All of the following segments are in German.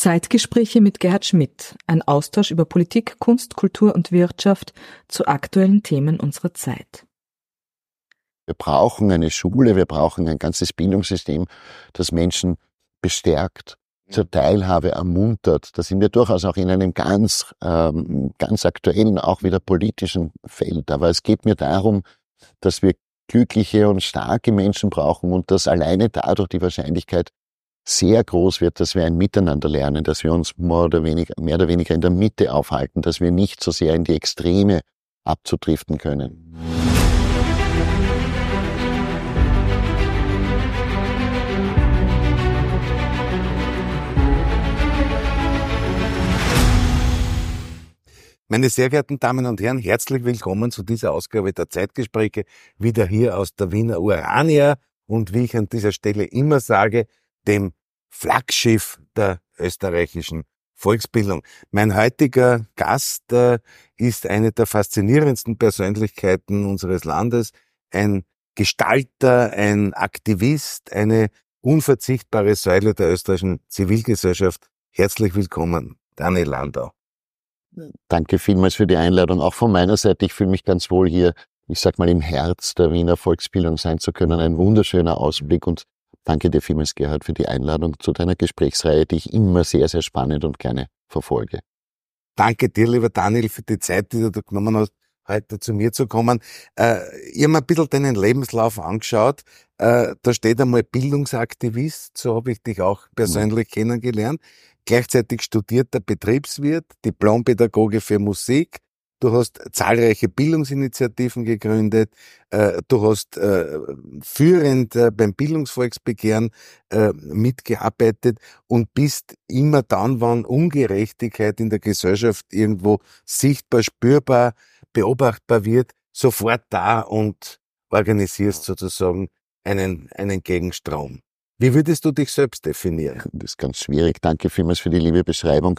Zeitgespräche mit Gerhard Schmidt, ein Austausch über Politik, Kunst, Kultur und Wirtschaft zu aktuellen Themen unserer Zeit. Wir brauchen eine Schule, wir brauchen ein ganzes Bildungssystem, das Menschen bestärkt, zur Teilhabe ermuntert. Da sind wir durchaus auch in einem ganz, ähm, ganz aktuellen, auch wieder politischen Feld. Aber es geht mir darum, dass wir glückliche und starke Menschen brauchen und dass alleine dadurch die Wahrscheinlichkeit sehr groß wird, dass wir ein Miteinander lernen, dass wir uns mehr oder weniger, mehr oder weniger in der Mitte aufhalten, dass wir nicht so sehr in die Extreme abzudriften können. Meine sehr geehrten Damen und Herren, herzlich willkommen zu dieser Ausgabe der Zeitgespräche, wieder hier aus der Wiener Urania und wie ich an dieser Stelle immer sage, dem Flaggschiff der österreichischen Volksbildung. Mein heutiger Gast äh, ist eine der faszinierendsten Persönlichkeiten unseres Landes, ein Gestalter, ein Aktivist, eine unverzichtbare Säule der österreichischen Zivilgesellschaft. Herzlich willkommen, Daniel Landau. Danke vielmals für die Einladung. Auch von meiner Seite, ich fühle mich ganz wohl hier, ich sag mal, im Herz der Wiener Volksbildung sein zu können. Ein wunderschöner Ausblick und danke dir vielmals, Gerhard, für die Einladung zu deiner Gesprächsreihe, die ich immer sehr, sehr spannend und gerne verfolge. Danke dir, lieber Daniel, für die Zeit, die du genommen hast, heute zu mir zu kommen. Äh, ich habe mir ein bisschen deinen Lebenslauf angeschaut. Äh, da steht einmal Bildungsaktivist, so habe ich dich auch persönlich mhm. kennengelernt gleichzeitig studierter Betriebswirt, Diplompädagoge für Musik. Du hast zahlreiche Bildungsinitiativen gegründet. Äh, du hast äh, führend äh, beim Bildungsvolksbegehren mitgearbeitet und bist immer dann, wann Ungerechtigkeit in der Gesellschaft irgendwo sichtbar, spürbar, beobachtbar wird, sofort da und organisierst sozusagen einen, einen Gegenstrom. Wie würdest du dich selbst definieren? Das ist ganz schwierig. Danke vielmals für die liebe Beschreibung.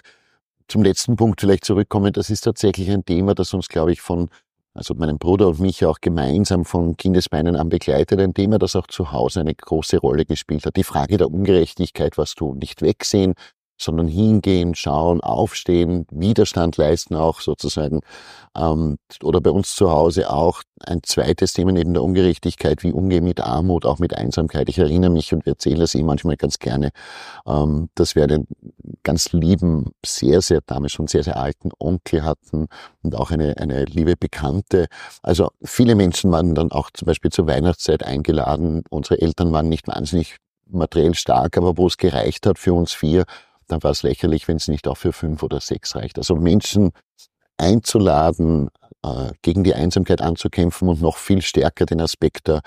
Zum letzten Punkt vielleicht zurückkommen. Das ist tatsächlich ein Thema, das uns, glaube ich, von, also meinem Bruder und mich auch gemeinsam von Kindesbeinen an begleitet. Ein Thema, das auch zu Hause eine große Rolle gespielt hat. Die Frage der Ungerechtigkeit, was du nicht wegsehen, sondern hingehen, schauen, aufstehen, Widerstand leisten auch sozusagen. Ähm, oder bei uns zu Hause auch ein zweites Thema neben der Ungerechtigkeit, wie umgehen mit Armut, auch mit Einsamkeit. Ich erinnere mich und wir erzählen das eh manchmal ganz gerne, ähm, dass wir einen ganz lieben, sehr, sehr damals schon sehr, sehr alten Onkel hatten und auch eine, eine liebe Bekannte. Also viele Menschen waren dann auch zum Beispiel zur Weihnachtszeit eingeladen. Unsere Eltern waren nicht wahnsinnig materiell stark, aber wo es gereicht hat für uns vier, dann war es lächerlich, wenn es nicht auch für fünf oder sechs reicht. Also Menschen einzuladen, äh, gegen die Einsamkeit anzukämpfen und noch viel stärker den Aspekt der,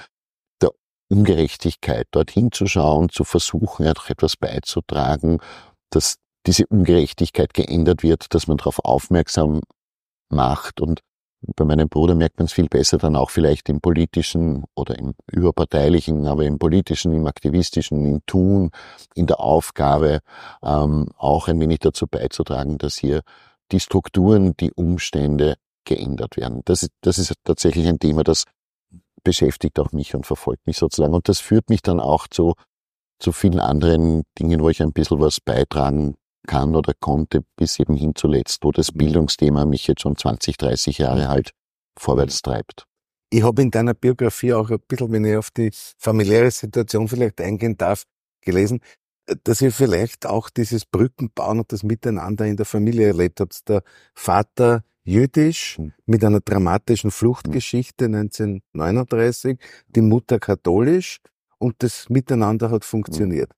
der Ungerechtigkeit dorthin zu schauen, zu versuchen, etwas beizutragen, dass diese Ungerechtigkeit geändert wird, dass man darauf aufmerksam macht und bei meinem Bruder merkt man es viel besser dann auch vielleicht im politischen oder im überparteilichen, aber im politischen, im aktivistischen, im Tun, in der Aufgabe, ähm, auch ein wenig dazu beizutragen, dass hier die Strukturen, die Umstände geändert werden. Das ist, das ist tatsächlich ein Thema, das beschäftigt auch mich und verfolgt mich sozusagen. Und das führt mich dann auch zu, zu vielen anderen Dingen, wo ich ein bisschen was beitragen kann oder konnte, bis eben hin zuletzt, wo das Bildungsthema mich jetzt schon 20, 30 Jahre halt vorwärts treibt. Ich habe in deiner Biografie auch ein bisschen, wenn ich auf die familiäre Situation vielleicht eingehen darf, gelesen, dass ihr vielleicht auch dieses Brückenbauen und das Miteinander in der Familie erlebt habt. Der Vater jüdisch mit einer dramatischen Fluchtgeschichte 1939, die Mutter katholisch und das Miteinander hat funktioniert.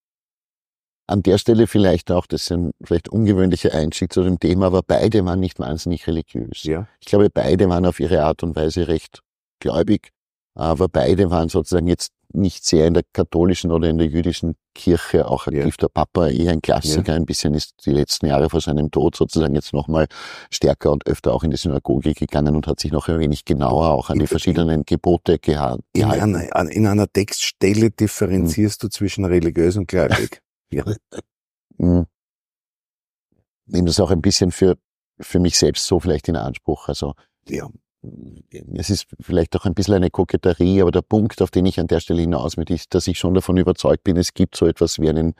An der Stelle vielleicht auch, das ist ein vielleicht ungewöhnlicher Einstieg zu dem Thema, aber beide waren nicht wahnsinnig religiös. Ja. Ich glaube, beide waren auf ihre Art und Weise recht gläubig, aber beide waren sozusagen jetzt nicht sehr in der katholischen oder in der jüdischen Kirche auch aktiv. Ja. Der Papa eher ein Klassiker, ja. ein bisschen ist die letzten Jahre vor seinem Tod sozusagen jetzt nochmal stärker und öfter auch in die Synagoge gegangen und hat sich noch ein wenig genauer auch an die verschiedenen Gebote gehalten. In einer, in einer Textstelle differenzierst hm. du zwischen religiös und gläubig. Ja. Mhm. Nehme das auch ein bisschen für, für mich selbst so vielleicht in Anspruch. Also, ja, es ist vielleicht auch ein bisschen eine Koketterie, aber der Punkt, auf den ich an der Stelle hinaus möchte, ist, dass ich schon davon überzeugt bin, es gibt so etwas wie einen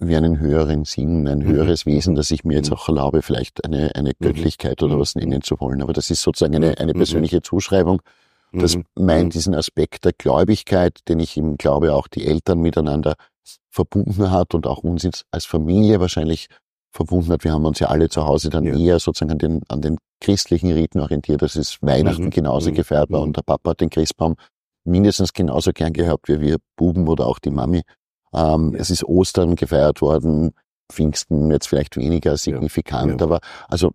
wie einen höheren Sinn, ein mhm. höheres Wesen, dass ich mir jetzt auch erlaube, vielleicht eine, eine Göttlichkeit oder was nennen zu wollen. Aber das ist sozusagen eine, eine persönliche Zuschreibung. Das meint diesen Aspekt der Gläubigkeit, den ich im Glaube auch die Eltern miteinander verbunden hat und auch uns jetzt als Familie wahrscheinlich verbunden hat. Wir haben uns ja alle zu Hause dann ja. eher sozusagen an den, an den christlichen Riten orientiert. Das ist Weihnachten mhm. genauso mhm. gefeiert war mhm. und der Papa hat den Christbaum mindestens genauso gern gehabt wie wir Buben oder auch die Mami. Ähm, ja. Es ist Ostern gefeiert worden, Pfingsten jetzt vielleicht weniger signifikant, ja. aber also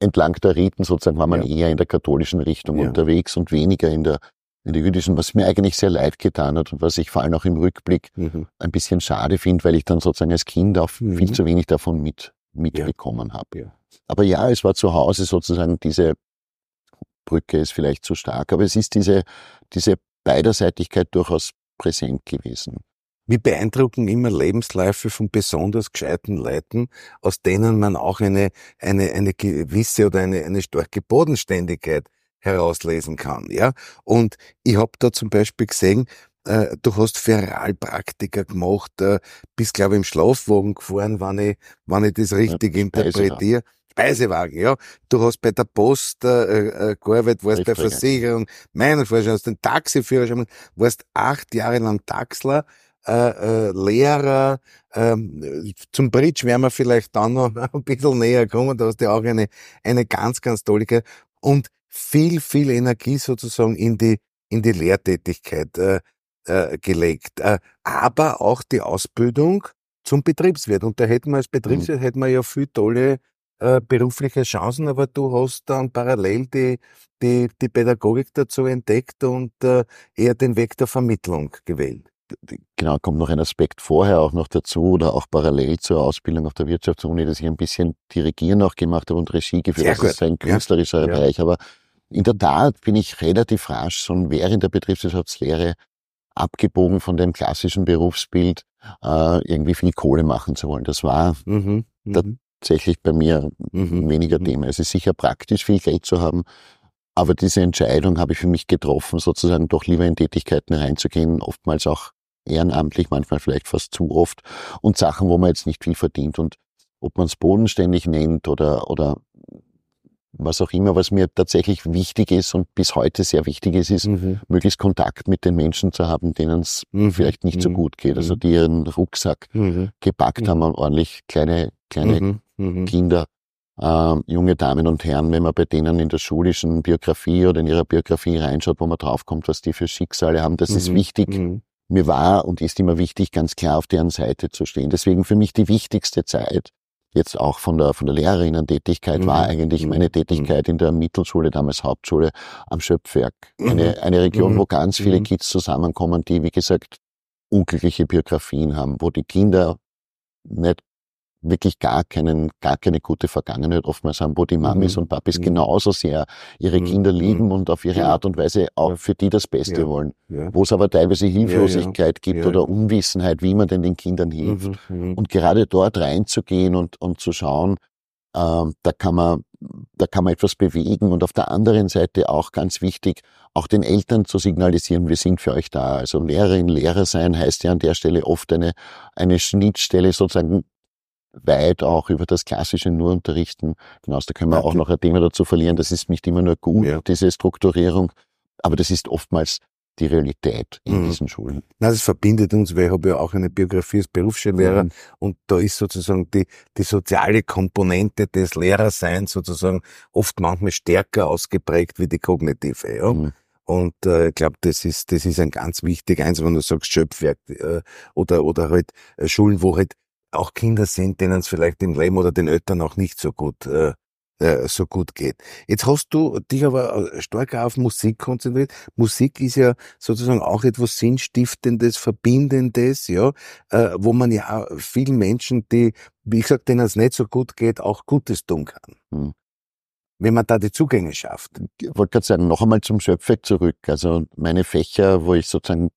entlang der Riten sozusagen war man eher in der katholischen Richtung unterwegs und weniger in der in der jüdischen, was mir eigentlich sehr leid getan hat und was ich vor allem auch im Rückblick mhm. ein bisschen schade finde, weil ich dann sozusagen als Kind auch mhm. viel zu wenig davon mit, mitbekommen ja. habe. Ja. Aber ja, es war zu Hause sozusagen diese Brücke ist vielleicht zu stark, aber es ist diese, diese Beiderseitigkeit durchaus präsent gewesen. Wie beeindrucken immer Lebensläufe von besonders gescheiten Leuten, aus denen man auch eine, eine, eine gewisse oder eine, eine starke Bodenständigkeit herauslesen kann. Ja? Und ich habe da zum Beispiel gesehen, äh, du hast Feralpraktiker gemacht, äh, bist, glaube ich, im Schlafwagen gefahren, wenn ich, wenn ich das richtig ja, interpretiere. Speisewagen, ja. Du hast bei der Post äh, äh, gearbeitet, warst bei Versicherung, meiner Vorstellung, hast den Taxiführerschein, warst acht Jahre lang Taxler, äh, äh, Lehrer, ähm, zum Bridge werden wir vielleicht dann noch ein bisschen näher kommen, da hast du auch eine, eine ganz, ganz tolle und viel, viel Energie sozusagen in die, in die Lehrtätigkeit äh, äh, gelegt. Äh, aber auch die Ausbildung zum Betriebswirt. Und da hätten wir als Betriebswirt mhm. hätten wir ja viel tolle äh, berufliche Chancen, aber du hast dann parallel die, die, die Pädagogik dazu entdeckt und äh, eher den Weg der Vermittlung gewählt genau, kommt noch ein Aspekt vorher auch noch dazu oder auch parallel zur Ausbildung auf der Wirtschaftsuni, dass ich ein bisschen Dirigieren auch gemacht habe und Regie geführt. Sehr das ist ein künstlerischer ja. Bereich, aber in der Tat bin ich relativ rasch schon während der Betriebswirtschaftslehre abgebogen von dem klassischen Berufsbild, äh, irgendwie viel Kohle machen zu wollen. Das war mhm, mhm. tatsächlich bei mir mhm, weniger mhm. Thema. Es ist sicher praktisch, viel Geld zu haben, aber diese Entscheidung habe ich für mich getroffen, sozusagen doch lieber in Tätigkeiten reinzugehen, oftmals auch ehrenamtlich, manchmal vielleicht fast zu oft und Sachen, wo man jetzt nicht viel verdient und ob man es bodenständig nennt oder, oder was auch immer, was mir tatsächlich wichtig ist und bis heute sehr wichtig ist, ist, mhm. möglichst Kontakt mit den Menschen zu haben, denen es mhm. vielleicht nicht mhm. so gut geht. Also mhm. die ihren Rucksack mhm. gepackt haben und ordentlich kleine, kleine mhm. Kinder, äh, junge Damen und Herren, wenn man bei denen in der schulischen Biografie oder in ihrer Biografie reinschaut, wo man draufkommt, was die für Schicksale haben, das ist wichtig. Mir war und ist immer wichtig, ganz klar auf deren Seite zu stehen. Deswegen für mich die wichtigste Zeit jetzt auch von der, von der Lehrerinnen-Tätigkeit mhm. war eigentlich meine mhm. Tätigkeit in der Mittelschule, damals Hauptschule, am Schöpfwerk. Eine, mhm. eine Region, wo mhm. ganz viele Kids zusammenkommen, die, wie gesagt, unglückliche Biografien haben, wo die Kinder nicht wirklich gar keinen, gar keine gute Vergangenheit oftmals haben, wo die Mamis mhm. und Papis mhm. genauso sehr ihre mhm. Kinder lieben mhm. und auf ihre Art und Weise auch für die das Beste ja. wollen. Ja. Wo es aber teilweise Hilflosigkeit ja, gibt oder Unwissenheit, wie man denn den Kindern hilft. Mhm. Mhm. Und gerade dort reinzugehen und, und zu schauen, äh, da kann man, da kann man etwas bewegen und auf der anderen Seite auch ganz wichtig, auch den Eltern zu signalisieren, wir sind für euch da. Also Lehrerin, Lehrer sein heißt ja an der Stelle oft eine, eine Schnittstelle sozusagen weit auch über das klassische nur unterrichten hinaus. Da können wir auch noch ein Thema dazu verlieren. Das ist nicht immer nur gut, ja. diese Strukturierung, aber das ist oftmals die Realität in mhm. diesen Schulen. Na, das verbindet uns, weil ich habe ja auch eine Biografie als Berufsschullehrer mhm. und da ist sozusagen die, die soziale Komponente des Lehrerseins sozusagen oft manchmal stärker ausgeprägt wie die kognitive. Ja? Mhm. Und äh, ich glaube, das ist, das ist ein ganz wichtiger eins, wenn du sagst Schöpfwerk äh, oder, oder halt äh, Schulen, wo halt auch Kinder sind, denen es vielleicht im Leben oder den Eltern auch nicht so gut äh, äh, so gut geht. Jetzt hast du dich aber äh, stärker auf Musik konzentriert. Musik ist ja sozusagen auch etwas Sinnstiftendes, Verbindendes, ja, äh, wo man ja vielen Menschen, die, wie gesagt, denen es nicht so gut geht, auch Gutes tun kann. Wenn man da die Zugänge schafft. Ich wollte gerade sagen, noch einmal zum Schöpfwerk zurück. Also meine Fächer, wo ich sozusagen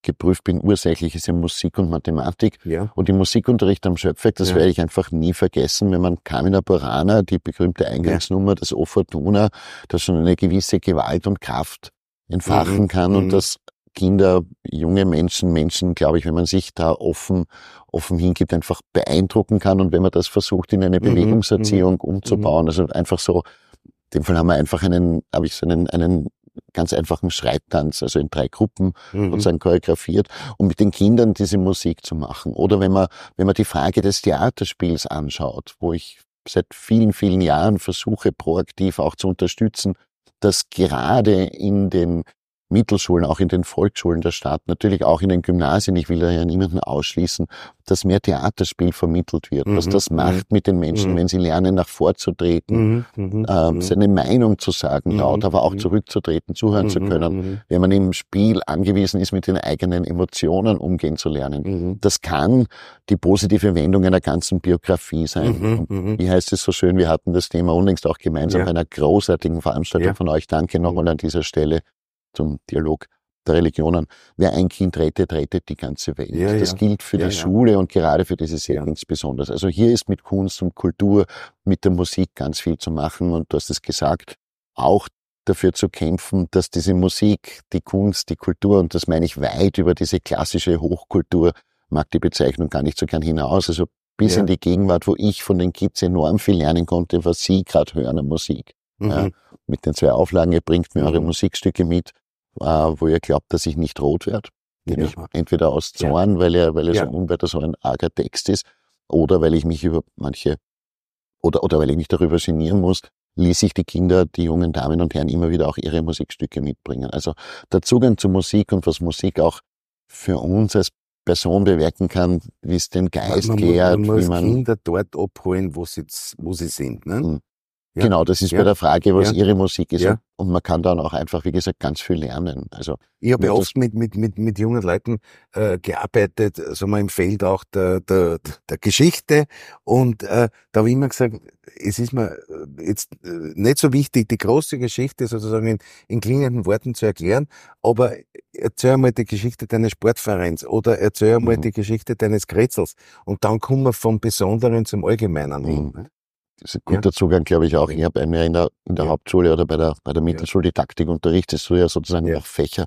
geprüft bin, ursächlich ist ja Musik und Mathematik. Ja. Und im Musikunterricht am Schöpfwerk, das ja. werde ich einfach nie vergessen, wenn man Carmina Burana, die berühmte Eingangsnummer, ja. das O Fortuna, das schon eine gewisse Gewalt und Kraft entfachen mhm. kann und mhm. das Kinder, junge Menschen, Menschen, glaube ich, wenn man sich da offen, offen hingibt, einfach beeindrucken kann und wenn man das versucht, in eine mhm, Bewegungserziehung mhm. umzubauen, also einfach so, dem Fall haben wir einfach einen, habe ich so einen, einen ganz einfachen Schreibtanz, also in drei Gruppen mhm. sozusagen choreografiert, um mit den Kindern diese Musik zu machen. Oder wenn man, wenn man die Frage des Theaterspiels anschaut, wo ich seit vielen, vielen Jahren versuche, proaktiv auch zu unterstützen, dass gerade in den Mittelschulen, auch in den Volksschulen der Stadt, natürlich auch in den Gymnasien, ich will da ja niemanden ausschließen, dass mehr Theaterspiel vermittelt wird, mhm. was das macht mhm. mit den Menschen, mhm. wenn sie lernen, nach vorzutreten, mhm. äh, seine Meinung zu sagen, laut, aber auch zurückzutreten, zuhören zu können, wenn man im Spiel angewiesen ist, mit den eigenen Emotionen umgehen zu lernen. Das kann die positive Wendung einer ganzen Biografie sein. Wie heißt es so schön, wir hatten das Thema unlängst auch gemeinsam ja. bei einer großartigen Veranstaltung ja. von euch. Danke nochmal an dieser Stelle zum Dialog der Religionen. Wer ein Kind rettet, rettet die ganze Welt. Ja, das ja. gilt für ja, die Schule und gerade für diese Settings besonders. Also hier ist mit Kunst und Kultur, mit der Musik ganz viel zu machen und du hast es gesagt, auch dafür zu kämpfen, dass diese Musik, die Kunst, die Kultur, und das meine ich weit über diese klassische Hochkultur, mag die Bezeichnung gar nicht so gern hinaus, also bis in die Gegenwart, wo ich von den Kids enorm viel lernen konnte, was sie gerade hören an Musik. Mhm. mit den zwei Auflagen, ihr bringt mir mhm. eure Musikstücke mit, wo ihr glaubt, dass ich nicht rot werde. Ja. entweder aus Zorn, ja. weil er, weil er ja. so unweiter so ein arger Text ist, oder weil ich mich über manche, oder, oder weil ich mich darüber genieren muss, ließ ich die Kinder, die jungen Damen und Herren immer wieder auch ihre Musikstücke mitbringen. Also der Zugang zu Musik und was Musik auch für uns als Person bewirken kann, wie es den Geist man, man, gärt. Man muss man Kinder dort abholen, wo sie, wo sie sind. Ne? Hm. Ja. Genau, das ist ja. bei der Frage, was ja. ihre Musik ist. Und man kann dann auch einfach, wie gesagt, ganz viel lernen. Also ich habe ja oft mit, mit, mit, mit jungen Leuten äh, gearbeitet, so mal im Feld auch der, der, der Geschichte. Und äh, da habe ich immer gesagt, es ist mir äh, jetzt äh, nicht so wichtig, die große Geschichte sozusagen in, in klingenden Worten zu erklären, aber erzähl einmal die Geschichte deines Sportvereins oder erzähl einmal mhm. die Geschichte deines Krätzels. Und dann kommen wir vom Besonderen zum Allgemeinen mhm. hin. Das ist ein guter ja. Zugang, glaube ich, auch. Ich habe einen in der, in der ja. Hauptschule oder bei der, bei der Mittelschule unterrichtest du ja sozusagen ja. auch Fächer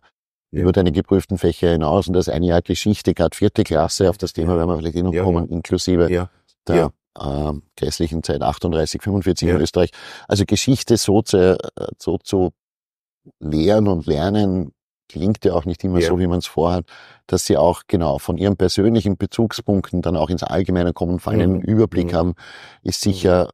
über deine geprüften Fächer hinaus und das eine Jahr Geschichte, gerade vierte Klasse, auf das Thema werden wir vielleicht eh noch kommen, inklusive der äh, grässlichen Zeit 38, 45 in Österreich. Also Geschichte so zu, äh, so zu lehren und lernen, klingt ja auch nicht immer so, wie man es vorhat, dass sie auch genau von ihren persönlichen Bezugspunkten dann auch ins Allgemeine kommen, vor allem einen mhm. Überblick mhm. haben, ist sicher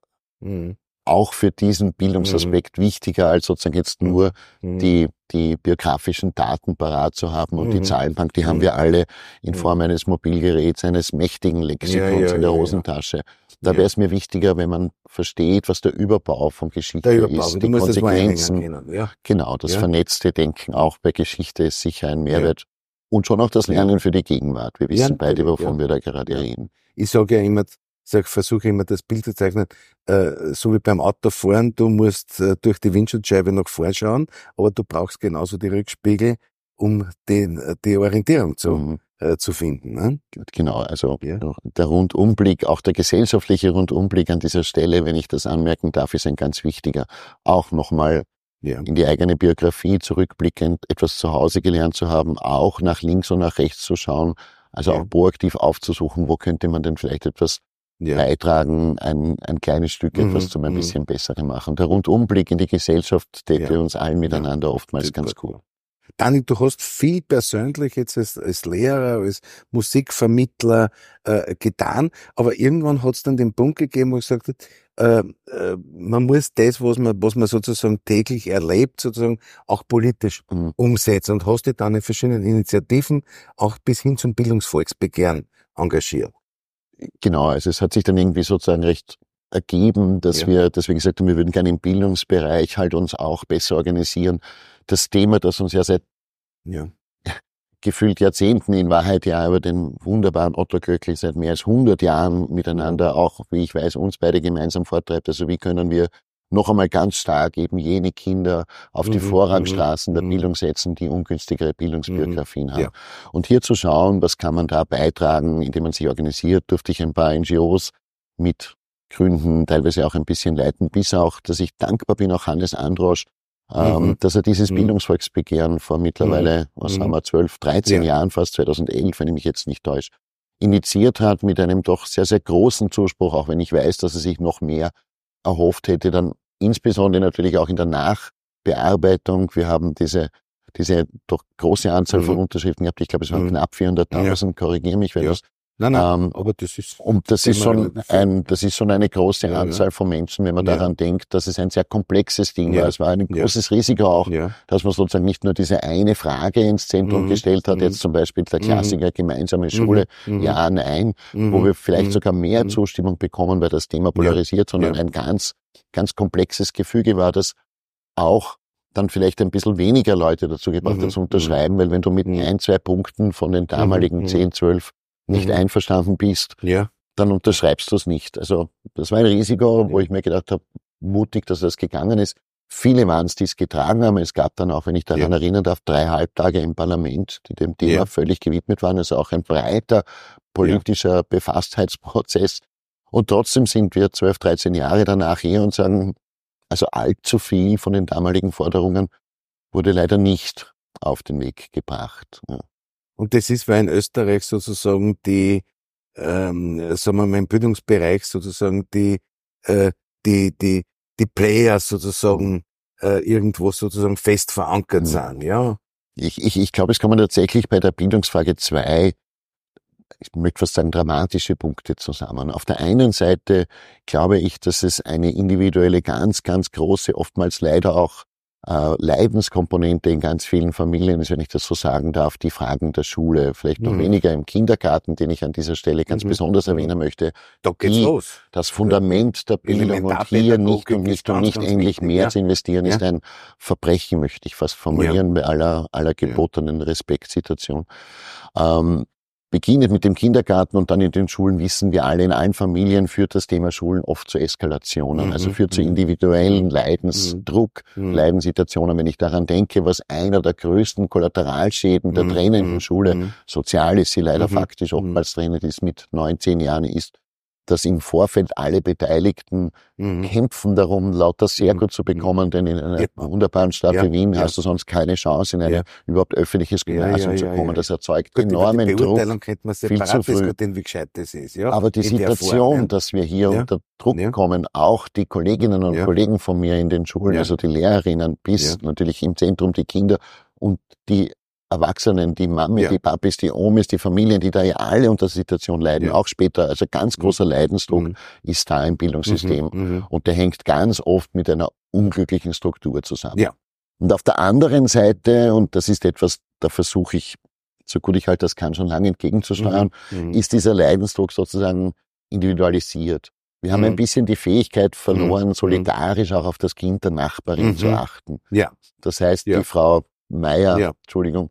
Mhm. Auch für diesen Bildungsaspekt mhm. wichtiger, als sozusagen jetzt mhm. nur mhm. die, die biografischen Daten parat zu haben und die mhm. Zahlenbank, die haben wir alle in Form eines Mobilgeräts, eines mächtigen Lexikons ja, ja, in der ja, Hosentasche. Da wäre es mir wichtiger, wenn man versteht, was der Überbau von Geschichte Überbau, ist, die Konsequenzen. Ja. Genau, das vernetzte Denken auch bei Geschichte ist sicher ein Mehrwert. Und schon auch das Lernen für die Gegenwart. Wir wissen beide, wovon wir da gerade reden. Ich sage ja immer, sag, versuche immer das Bild zu zeichnen, äh, so wie beim Autofahren, du musst äh, durch die Windschutzscheibe nach vorn schauen, aber du brauchst genauso die Rückspiegel, um den, äh, die Orientierung zu, mhm. äh, zu finden. Ne? Genau, also ja. der Rundumblick, auch der gesellschaftliche Rundumblick an dieser Stelle, wenn ich das anmerken darf, ist ein ganz wichtiger. Auch nochmal ja. in die eigene Biografie zurückblickend etwas zu Hause gelernt zu haben, auch nach links und nach rechts zu schauen, also ja. auch proaktiv aufzusuchen, wo könnte man denn vielleicht etwas ja. beitragen, ein, ein kleines Stück mhm. etwas zum ein mhm. bisschen besseren machen. Der Rundumblick in die Gesellschaft täte ja. uns allen miteinander ja. oftmals ganz gut. Cool. Dani, du hast viel persönlich jetzt als, als Lehrer, als Musikvermittler äh, getan, aber irgendwann hat es dann den Punkt gegeben, wo ich gesagt habe, äh, äh, man muss das, was man, was man sozusagen täglich erlebt, sozusagen auch politisch mhm. umsetzen und hast dich dann in verschiedenen Initiativen auch bis hin zum Bildungsvolksbegehren engagiert. Genau, also es hat sich dann irgendwie sozusagen recht ergeben, dass ja. wir, wir gesagt haben, wir würden gerne im Bildungsbereich halt uns auch besser organisieren. Das Thema, das uns ja seit ja. gefühlt Jahrzehnten in Wahrheit ja über den wunderbaren Otto Glöckli seit mehr als 100 Jahren miteinander auch, wie ich weiß, uns beide gemeinsam vortreibt. Also wie können wir noch einmal ganz stark eben jene Kinder auf die mhm, Vorrangstraßen der mhm. Bildung setzen, die ungünstigere Bildungsbiografien mhm, haben. Ja. Und hier zu schauen, was kann man da beitragen, indem man sich organisiert, durfte ich ein paar NGOs mit gründen, teilweise auch ein bisschen leiten, bis auch, dass ich dankbar bin, auch Hannes Androsch, ähm, Mhm. dass er dieses Mhm. Bildungsvolksbegehren vor mittlerweile, was Mhm. haben wir, 12, 13 Ja. Jahren, fast 2011, wenn ich mich jetzt nicht täusche, initiiert hat mit einem doch sehr, sehr großen Zuspruch, auch wenn ich weiß, dass er sich noch mehr erhofft hätte, dann insbesondere natürlich auch in der Nachbearbeitung. Wir haben diese, diese doch große Anzahl von Mhm. Unterschriften gehabt. Ich glaube, es waren Mhm. knapp 400.000, korrigiere mich, wenn Ja. das Nein, nein, ähm, aber das ist, und das ist schon ein, das ist schon eine große Ja, ja. Anzahl von Menschen, wenn man Ja. daran denkt, dass es ein sehr komplexes Ding war. Es war ein großes Risiko auch, dass man sozusagen nicht nur diese eine Frage ins Zentrum Mhm. gestellt hat, Mhm. jetzt zum Beispiel der Mhm. Klassiker gemeinsame Schule, Mhm. ja, nein, Mhm. wo wir vielleicht Mhm. sogar mehr Mhm. Zustimmung bekommen, weil das Thema polarisiert, sondern ein ganz, ganz komplexes Gefüge war, das auch dann vielleicht ein bisschen weniger Leute dazu gebracht Mhm. hat zu unterschreiben, weil wenn du mit Mhm. ein, zwei Punkten von den damaligen Mhm. 10, 12 nicht Mhm. einverstanden bist, ja, dann unterschreibst du es nicht. Also das war ein Risiko, wo ich mir gedacht habe, mutig, dass das gegangen ist. Viele waren es, die es getragen haben. Es gab dann auch, wenn ich daran Ja. erinnern darf, drei Halbtage im Parlament, die dem Thema Ja. völlig gewidmet waren. Also auch ein breiter politischer Befasstheitsprozess. Und trotzdem sind wir 12, 13 Jahre danach hier und sagen, also allzu viel von den damaligen Forderungen wurde leider nicht auf den Weg gebracht. Ja. Und das ist, weil in Österreich sozusagen die, ähm, sagen wir mal im Bildungsbereich sozusagen die, äh, die, die, die Player sozusagen äh, irgendwo sozusagen fest verankert Mhm. sind, ja. Ich, ich, ich glaube, es kommen tatsächlich bei der Bildungsfrage zwei, ich möchte fast sagen, dramatische Punkte zusammen. Auf der einen Seite glaube ich, dass es eine individuelle, ganz, ganz große, oftmals leider auch Leidenskomponente in ganz vielen Familien ist, wenn ich das so sagen darf, die Fragen der Schule, vielleicht noch Mhm. weniger im Kindergarten, den ich an dieser Stelle ganz Mhm. besonders erwähnen möchte, Da geht's los. das Fundament der Bildung und hier nicht und nicht und nicht endlich mehr ja. zu investieren, ist ein Verbrechen, möchte ich fast formulieren, bei aller, aller gebotenen Respektsituation. Ähm, beginnt mit dem Kindergarten und dann in den Schulen wissen wir alle, in allen Familien führt das Thema Schulen oft zu Eskalationen, Mhm, also führt zu mhm. individuellen Leidensdruck, Mhm. Leidenssituationen. Wenn ich daran denke, was einer der größten Kollateralschäden der Mhm, trennenden mhm, Schule mhm. sozial ist sie leider Mhm, faktisch mhm. oftmals trennend ist mit neun, zehn Jahren ist, dass im Vorfeld alle Beteiligten Mhm. kämpfen darum, lauter sehr Mhm. gut zu bekommen, denn in einer Ja. wunderbaren Stadt Ja, wie Wien ja. hast du sonst keine Chance, in ein überhaupt öffentliches Gymnasium zu kommen. Das erzeugt Gut, über die enormen Druck. Könnte man viel zu früh. diskutieren, wie gescheit das ist, ja. Aber die in Situation, dass wir hier unter Druck kommen, auch die Kolleginnen und. Kollegen von mir in den Schulen, also die Lehrerinnen, bis natürlich im Zentrum die Kinder und die Erwachsenen, die Mami, Ja. die Papis, die Omis, die Familien, die da ja alle unter der Situation leiden, Ja. auch später. Also ganz Mhm. großer Leidensdruck Mhm. ist da im Bildungssystem. Mhm. Mhm. Und der hängt ganz oft mit einer unglücklichen Struktur zusammen. Ja. Und auf der anderen Seite, und das ist etwas, da versuche ich, so gut ich halt das kann, schon lange entgegenzusteuern, Mhm. ist dieser Leidensdruck sozusagen individualisiert. Wir haben ein Mhm. bisschen die Fähigkeit verloren, Mhm. solidarisch auch auf das Kind der Nachbarin Mhm. zu achten. Ja. Das heißt, Ja. die Frau Meier, Ja. Entschuldigung,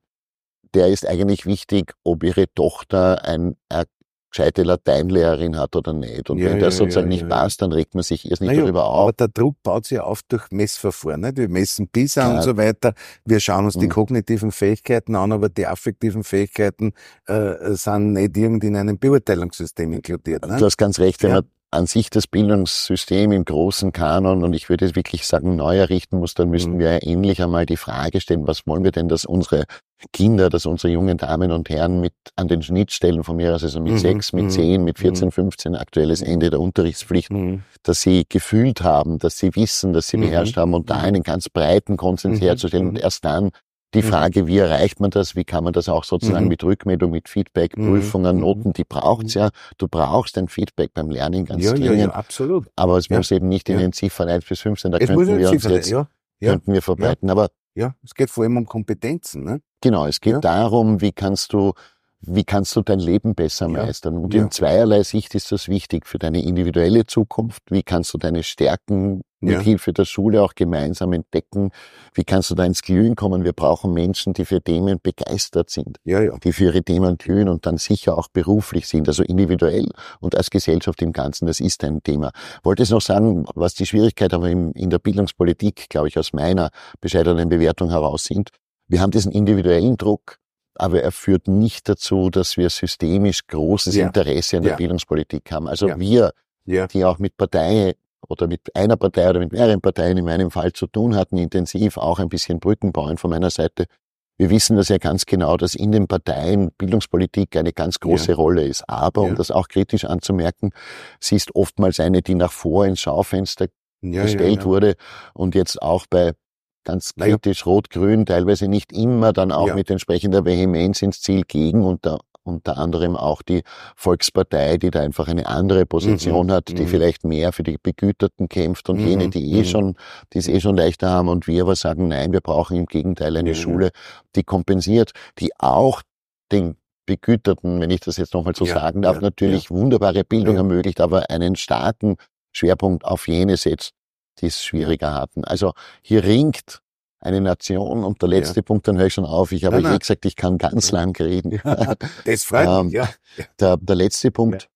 der ist eigentlich wichtig, ob ihre Tochter ein, eine gescheite Lateinlehrerin hat oder nicht. Und Ja, wenn das ja, sozusagen ja, nicht passt, dann regt man sich erst nicht Naja, darüber Aber auf. der Druck baut sich auf durch Messverfahren. Nicht? Wir messen PISA und so weiter. Wir schauen uns die Mhm. kognitiven Fähigkeiten an, aber die affektiven Fähigkeiten äh, sind nicht irgendwie in einem Beurteilungssystem inkludiert. Ne? Du hast ganz recht, wenn man an sich das Bildungssystem im großen Kanon, und ich würde wirklich sagen, neu errichten muss, dann müssten Mhm. wir ja endlich einmal die Frage stellen, was wollen wir denn, dass unsere Kinder, dass unsere jungen Damen und Herren mit an den Schnittstellen von mir aus, also mit Mhm, sechs, mit mhm, zehn, mit 14, 15, aktuelles Ende der Unterrichtspflicht, Mhm. dass sie gefühlt haben, dass sie wissen, dass sie Mhm. beherrscht haben und da Mhm. einen ganz breiten Konsens Mhm. herzustellen und Mhm. erst dann die Mhm. Frage, wie erreicht man das, wie kann man das auch sozusagen Mhm. mit Rückmeldung, mit Feedback, Mhm. Prüfungen, Mhm. Noten, die braucht's ja. Du brauchst ein Feedback beim Lernen ganz Ja, ja, dringend, ja, absolut. aber es Ja. muss eben nicht in Ja. den Ziffern 1 bis 15, da Es könnten wir uns jetzt ja. Ja. könnten wir verbreiten. Aber Ja, es geht vor allem um Kompetenzen. Ne? Genau, es geht Ja. darum, wie kannst du, wie kannst du dein Leben besser Ja. meistern? Und Ja. in zweierlei Sicht ist das wichtig für deine individuelle Zukunft. Wie kannst du deine Stärken mit Ja. Hilfe der Schule auch gemeinsam entdecken? Wie kannst du da ins Glühen kommen? Wir brauchen Menschen, die für Themen begeistert sind, Ja, ja. die für ihre Themen glühen und dann sicher auch beruflich sind, also individuell und als Gesellschaft im Ganzen. Das ist ein Thema. Wollte es noch sagen, was die Schwierigkeit aber in der Bildungspolitik, glaube ich, aus meiner bescheidenen Bewertung heraus sind. Wir haben diesen individuellen Druck, aber er führt nicht dazu, dass wir systemisch großes Ja. Interesse an der Ja. Bildungspolitik haben. Also Ja. wir, die auch mit oder mit einer Partei oder mit mehreren Parteien in meinem Fall zu tun hatten, intensiv auch ein bisschen Brücken bauen von meiner Seite. Wir wissen das ja ganz genau, dass in den Parteien Bildungspolitik eine ganz große ja. Rolle ist. Aber, ja. um das auch kritisch anzumerken, sie ist oftmals eine, die nach vor ins Schaufenster ja, gestellt wurde und jetzt auch bei ganz kritisch Rot-Grün teilweise nicht immer dann auch mit entsprechender Vehemenz ins Ziel gegen und da unter anderem auch die Volkspartei, die da einfach eine andere Position mhm. hat, die mhm. vielleicht mehr für die Begüterten kämpft und mhm. jene, die eh mhm. schon, die es eh schon leichter haben und wir aber sagen, nein, wir brauchen im Gegenteil eine Schule, die kompensiert, die auch den Begüterten, wenn ich das jetzt nochmal so ja, sagen darf, ja, natürlich ja. wunderbare Bildung ermöglicht, aber einen starken Schwerpunkt auf jene setzt, die es schwieriger hatten. Also hier ringt eine Nation. Und der letzte ja. Punkt, dann höre ich schon auf. Ich habe eh gesagt, ich kann ganz lang reden. Ja, das freut mich, ähm, ja. Der, der letzte Punkt.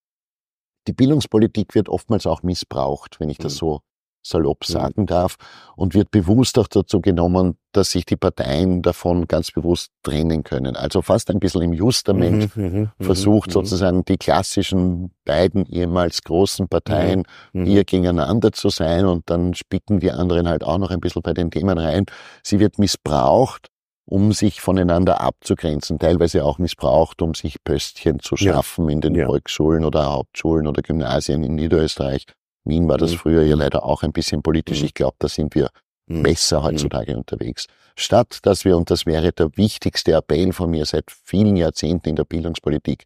Die Bildungspolitik wird oftmals auch missbraucht, wenn ich das mhm. so salopp mhm. sagen darf, und wird bewusst auch dazu genommen, dass sich die Parteien davon ganz bewusst trennen können. Also fast ein bisschen im Justament mhm, mhm, mhm versucht sozusagen die klassischen beiden ehemals großen Parteien hier gegeneinander zu sein und dann spicken die anderen halt auch noch ein bisschen bei den Themen rein. Sie wird missbraucht um sich voneinander abzugrenzen, teilweise auch missbraucht, um sich Pöstchen zu schaffen ja. in den ja. Volksschulen oder Hauptschulen oder Gymnasien in Niederösterreich. Wien war das mhm. früher ja leider auch ein bisschen politisch. Mhm. Ich glaube, da sind wir mhm. besser heutzutage unterwegs. Statt dass wir, und das wäre der wichtigste Appell von mir seit vielen Jahrzehnten in der Bildungspolitik,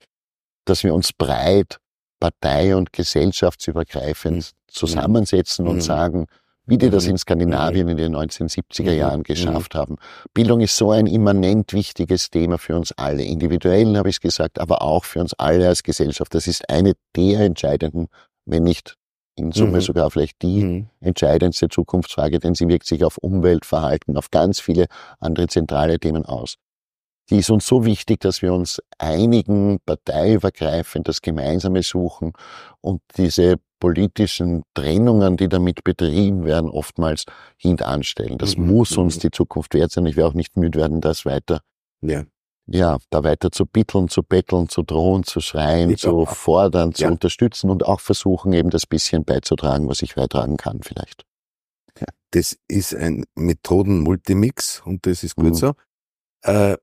dass wir uns breit partei- und gesellschaftsübergreifend zusammensetzen und sagen, wie die das in Skandinavien in den 1970er Jahren geschafft haben. Bildung ist so ein immanent wichtiges Thema für uns alle. Individuell habe ich es gesagt, aber auch für uns alle als Gesellschaft. Das ist eine der entscheidenden, wenn nicht in Summe mhm. sogar vielleicht die mhm. entscheidendste Zukunftsfrage, denn sie wirkt sich auf Umweltverhalten, auf ganz viele andere zentrale Themen aus. Die ist uns so wichtig, dass wir uns einigen, parteiübergreifend das Gemeinsame suchen und diese politischen Trennungen, die damit betrieben werden, oftmals hintanstellen. Das mhm. muss uns mhm. die Zukunft wert sein. Ich werde auch nicht müde werden, das weiter ja ja, da weiter zu bitteln, zu betteln, zu drohen, zu schreien, ich zu fordern, ja. zu unterstützen und auch versuchen, eben das bisschen beizutragen, was ich beitragen kann vielleicht. Ja. Das ist ein Methoden-Multimix und das ist gut mhm. so. Äh,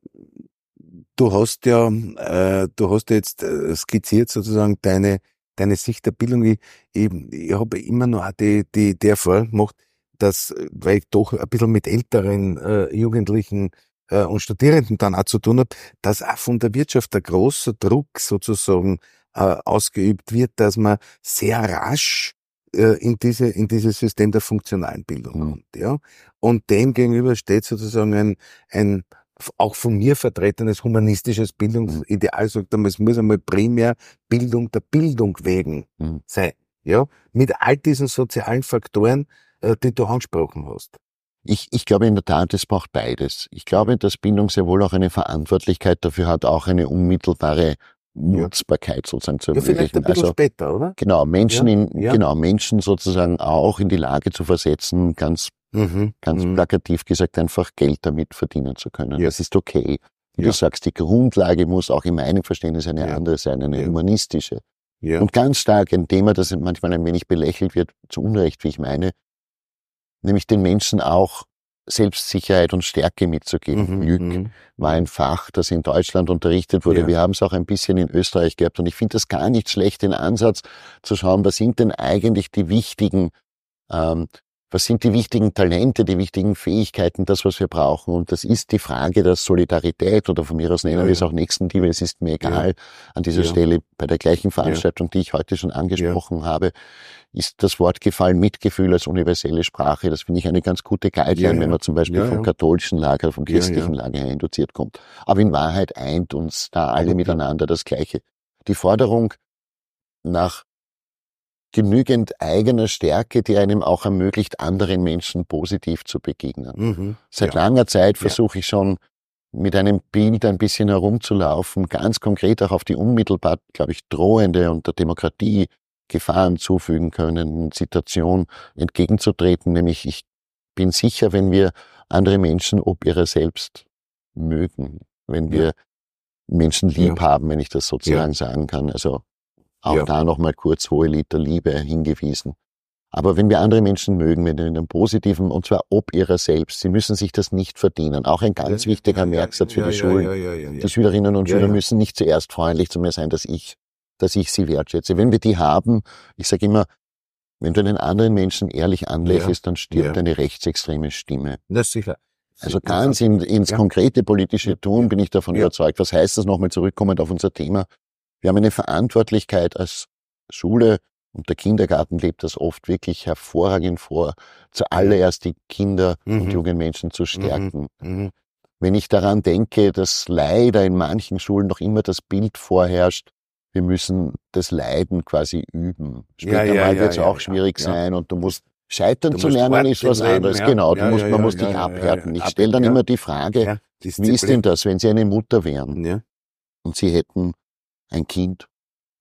du hast ja, äh, du hast jetzt äh, skizziert sozusagen deine, deine Sicht der Bildung. Ich, ich, ich habe immer noch die, die, die Erfahrung gemacht, dass, weil ich doch ein bisschen mit älteren äh, Jugendlichen äh, und Studierenden dann auch zu tun hat, dass auch von der Wirtschaft der große Druck sozusagen äh, ausgeübt wird, dass man sehr rasch äh, in diese in dieses System der funktionalen Bildung mhm. kommt, ja. Und dem gegenüber steht sozusagen ein ein auch von mir vertretenes humanistisches Bildungsideal, sagt einmal, es muss einmal primär Bildung der Bildung wegen mhm. sein, ja, mit all diesen sozialen Faktoren, äh, die du angesprochen hast. Ich, ich glaube in der Tat, es braucht beides. Ich glaube, dass Bildung sehr wohl auch eine Verantwortlichkeit dafür hat, auch eine unmittelbare Nutzbarkeit sozusagen zu ermöglichen. Ja, vielleicht ein bisschen also, später, oder? Genau, Menschen ja, in, ja. genau, Menschen sozusagen auch in die Lage zu versetzen, ganz, mhm, ganz mhm. plakativ gesagt, einfach Geld damit verdienen zu können. Ja. Das ist okay. Wie du sagst, die Grundlage muss auch in meinem Verständnis eine andere sein, eine humanistische. Ja. Und ganz stark ein Thema, das manchmal ein wenig belächelt wird, zu Unrecht, wie ich meine, nämlich den Menschen auch Selbstsicherheit und Stärke mitzugeben. Mhm, Glück mhm. war ein Fach, das in Deutschland unterrichtet wurde. Ja. Wir haben es auch ein bisschen in Österreich gehabt und ich finde das gar nicht schlecht, den Ansatz zu schauen, was sind denn eigentlich die wichtigen ähm, was sind die wichtigen Talente, die wichtigen Fähigkeiten, das, was wir brauchen. Und das ist die Frage der Solidarität oder von mir aus nennen ja, wir es auch Nächstenliebe. Es ist mir egal. Ja. An dieser ja. Stelle bei der gleichen Veranstaltung, die ich heute schon angesprochen habe, ist das Wort gefallen Mitgefühl als universelle Sprache. Das finde ich eine ganz gute Guideline, wenn man zum Beispiel vom katholischen Lager, vom christlichen Lager her induziert kommt. Aber in Wahrheit eint uns da alle miteinander das Gleiche. Die Forderung nach genügend eigener Stärke, die einem auch ermöglicht, anderen Menschen positiv zu begegnen. Mhm, Seit ja. langer Zeit versuche ich schon mit einem Bild ein bisschen herumzulaufen, ganz konkret auch auf die unmittelbar, glaube ich, drohende und der Demokratie Gefahren zufügen können, Situation entgegenzutreten, nämlich ich bin sicher, wenn wir andere Menschen ob ihrer selbst mögen, wenn wir ja. Menschen lieb ja. haben, wenn ich das sozusagen sagen kann, also auch ja. da nochmal kurz hohe Liter Liebe hingewiesen. Aber wenn wir andere Menschen mögen, wenn wir in einem positiven, und zwar ob ihrer selbst, sie müssen sich das nicht verdienen. Auch ein ganz Ja, wichtiger ja, Merksatz für die Schulen. Die Schülerinnen und Schüler müssen nicht zuerst freundlich zu mir sein, dass ich, dass ich sie wertschätze. Wenn wir die haben, ich sage immer, wenn du einen anderen Menschen ehrlich anlächelst, dann stirbt eine rechtsextreme Stimme. Na sicher. Also ganz in, ins konkrete politische Tun bin ich davon überzeugt. Was heißt das nochmal zurückkommend auf unser Thema? Wir haben eine Verantwortlichkeit als Schule und der Kindergarten lebt das oft wirklich hervorragend vor, zuallererst die Kinder und Mhm. jungen Menschen zu stärken. Mhm. Wenn ich daran denke, dass leider in manchen Schulen noch immer das Bild vorherrscht, wir müssen das Leiden quasi üben. Später Ja, ja, mal ja, wird es ja, auch schwierig sein und du musst scheitern Du zu lernen ist was Leben, anderes. Genau, du musst, man muss dich abhärten. Ich stelle dann immer die Frage, wie ist denn das, wenn Sie eine Mutter wären und Sie hätten ein Kind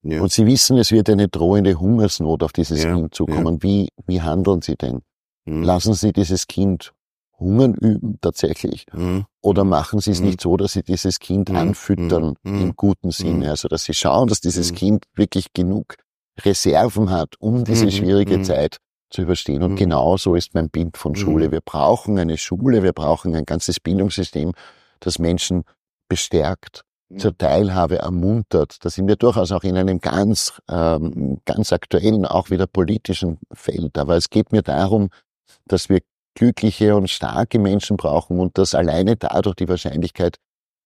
ja. und Sie wissen, es wird eine drohende Hungersnot auf dieses Ja, Kind zukommen. Wie, wie handeln Sie denn? Mhm. Lassen Sie dieses Kind Hungern üben tatsächlich? Mhm. Oder machen Sie es Mhm. nicht so, dass Sie dieses Kind Mhm. anfüttern Mhm. im guten Sinne? Mhm. Also, dass Sie schauen, dass dieses Mhm. Kind wirklich genug Reserven hat, um diese Mhm. schwierige Mhm. Zeit zu überstehen. Und Mhm. genau so ist mein Bild von Mhm. Schule. Wir brauchen eine Schule, wir brauchen ein ganzes Bildungssystem, das Menschen bestärkt, Mhm. Zur Teilhabe ermuntert. Da sind wir durchaus auch in einem ganz, ähm, ganz aktuellen, auch wieder politischen Feld. Aber es geht mir darum, dass wir glückliche und starke Menschen brauchen und dass alleine dadurch die Wahrscheinlichkeit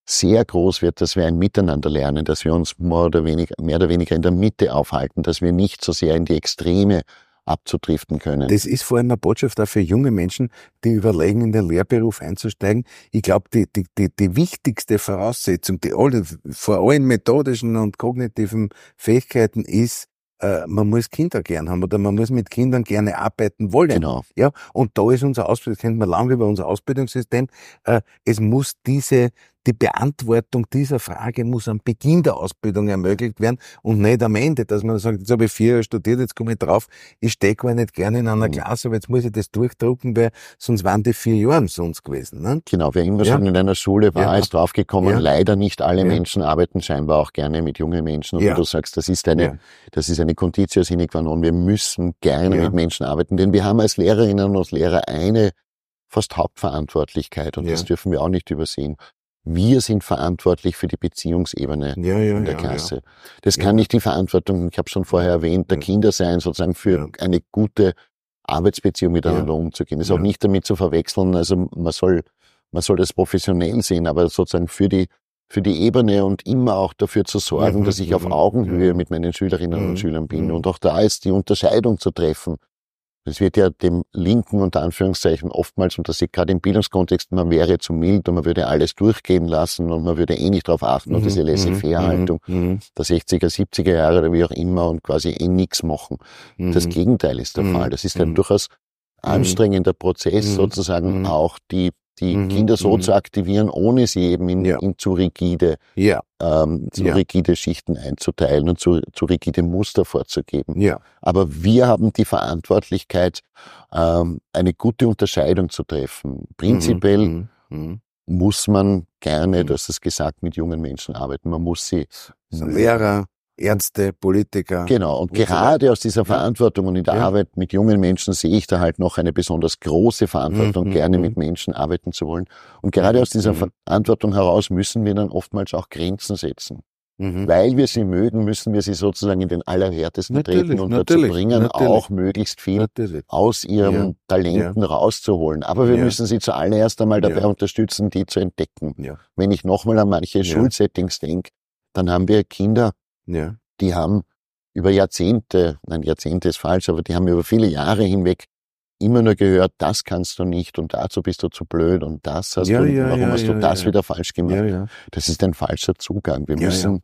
sehr groß wird, dass wir ein Miteinander lernen, dass wir uns mehr oder weniger, mehr oder weniger in der Mitte aufhalten, dass wir nicht so sehr in die Extreme abzudriften können. Das ist vor allem eine Botschaft auch für junge Menschen, die überlegen, in den Lehrberuf einzusteigen. Ich glaube, die, die, die, die wichtigste Voraussetzung, die alle, vor allen methodischen und kognitiven Fähigkeiten ist, äh, man muss Kinder gern haben oder man muss mit Kindern gerne arbeiten wollen. Genau. Ja, und da ist unser Ausbildung, das kennt man lange über unser Ausbildungssystem, äh, es muss diese, die Beantwortung dieser Frage muss am Beginn der Ausbildung ermöglicht werden und nicht am Ende, dass man sagt, jetzt habe ich vier Jahre studiert, jetzt komme ich drauf, ich stehe gar nicht gerne in einer Mhm. Klasse, aber jetzt muss ich das durchdrucken, weil sonst waren die vier Jahre umsonst gewesen. Ne? Genau, wer immer Ja. schon in einer Schule war, Ja. ist draufgekommen, Ja. leider nicht alle. Menschen arbeiten scheinbar auch gerne mit jungen Menschen. Und wenn du sagst, das ist eine, das ist eine Conditio sine qua non. Wir müssen gerne mit Menschen arbeiten, denn wir haben als Lehrerinnen und als Lehrer eine fast Hauptverantwortlichkeit und das dürfen wir auch nicht übersehen. Wir sind verantwortlich für die Beziehungsebene Ja, ja, in der ja, Klasse. Das kann nicht die Verantwortung, ich habe schon vorher erwähnt, der. Kinder sein, sozusagen für eine gute Arbeitsbeziehung miteinander umzugehen. Das ist auch nicht damit zu verwechseln, also man soll, man soll das professionell sehen, aber sozusagen für die, für die Ebene und immer auch dafür zu sorgen, dass ich auf Augenhöhe mit meinen Schülerinnen und Schülern bin. Und auch da ist die Unterscheidung zu treffen. Es wird ja dem Linken unter Anführungszeichen oftmals, und das sieht gerade im Bildungskontext, man wäre zu mild und man würde alles durchgehen lassen und man würde eh nicht darauf achten und Mhm, diese mhm, Laissez-faire-Haltung mhm, der 60er, 70er Jahre oder wie auch immer und quasi eh nichts machen. mhm, Das Gegenteil ist der Mhm. Fall. Das ist ein Mhm. durchaus anstrengender Prozess, Mhm. sozusagen Mhm. auch die, die Mhm. Kinder so Mhm. zu aktivieren, ohne sie eben in, Ja. in zu rigide, Ja, ähm, zu Ja. rigide Schichten einzuteilen und zu, zu rigide Muster vorzugeben. ja. Aber wir haben die Verantwortlichkeit, ähm, eine gute Unterscheidung zu treffen. Prinzipiell Mhm, mhm. muss man gerne, Mhm. du hast es gesagt, mit jungen Menschen arbeiten. Man muss sie Das Lehrer, Ärzte, Politiker. Genau, und und so gerade aus dieser Verantwortung und in der Ja. Arbeit mit jungen Menschen sehe ich da halt noch eine besonders große Verantwortung, Mhm, gerne mhm. mit Menschen arbeiten zu wollen. Und gerade aus dieser Mhm. Verantwortung heraus müssen wir dann oftmals auch Grenzen setzen. Mhm. Weil wir sie mögen, müssen wir sie sozusagen in den Allerhärtesten Natürlich, treten und dazu bringen, natürlich. auch möglichst viel Natürlich. aus ihren Ja, Talenten rauszuholen. Aber wir Ja. müssen sie zuallererst einmal dabei Ja. unterstützen, die zu entdecken. Ja, Wenn ich nochmal an manche Ja. Schulsettings denke, dann haben wir Kinder, ja. die haben über Jahrzehnte, nein, Jahrzehnte ist falsch, aber die haben über viele Jahre hinweg immer nur gehört, das kannst du nicht und dazu bist du zu blöd und das hast Ja, du, ja, warum ja, hast du das wieder falsch gemacht? Das ist ein falscher Zugang. Wir müssen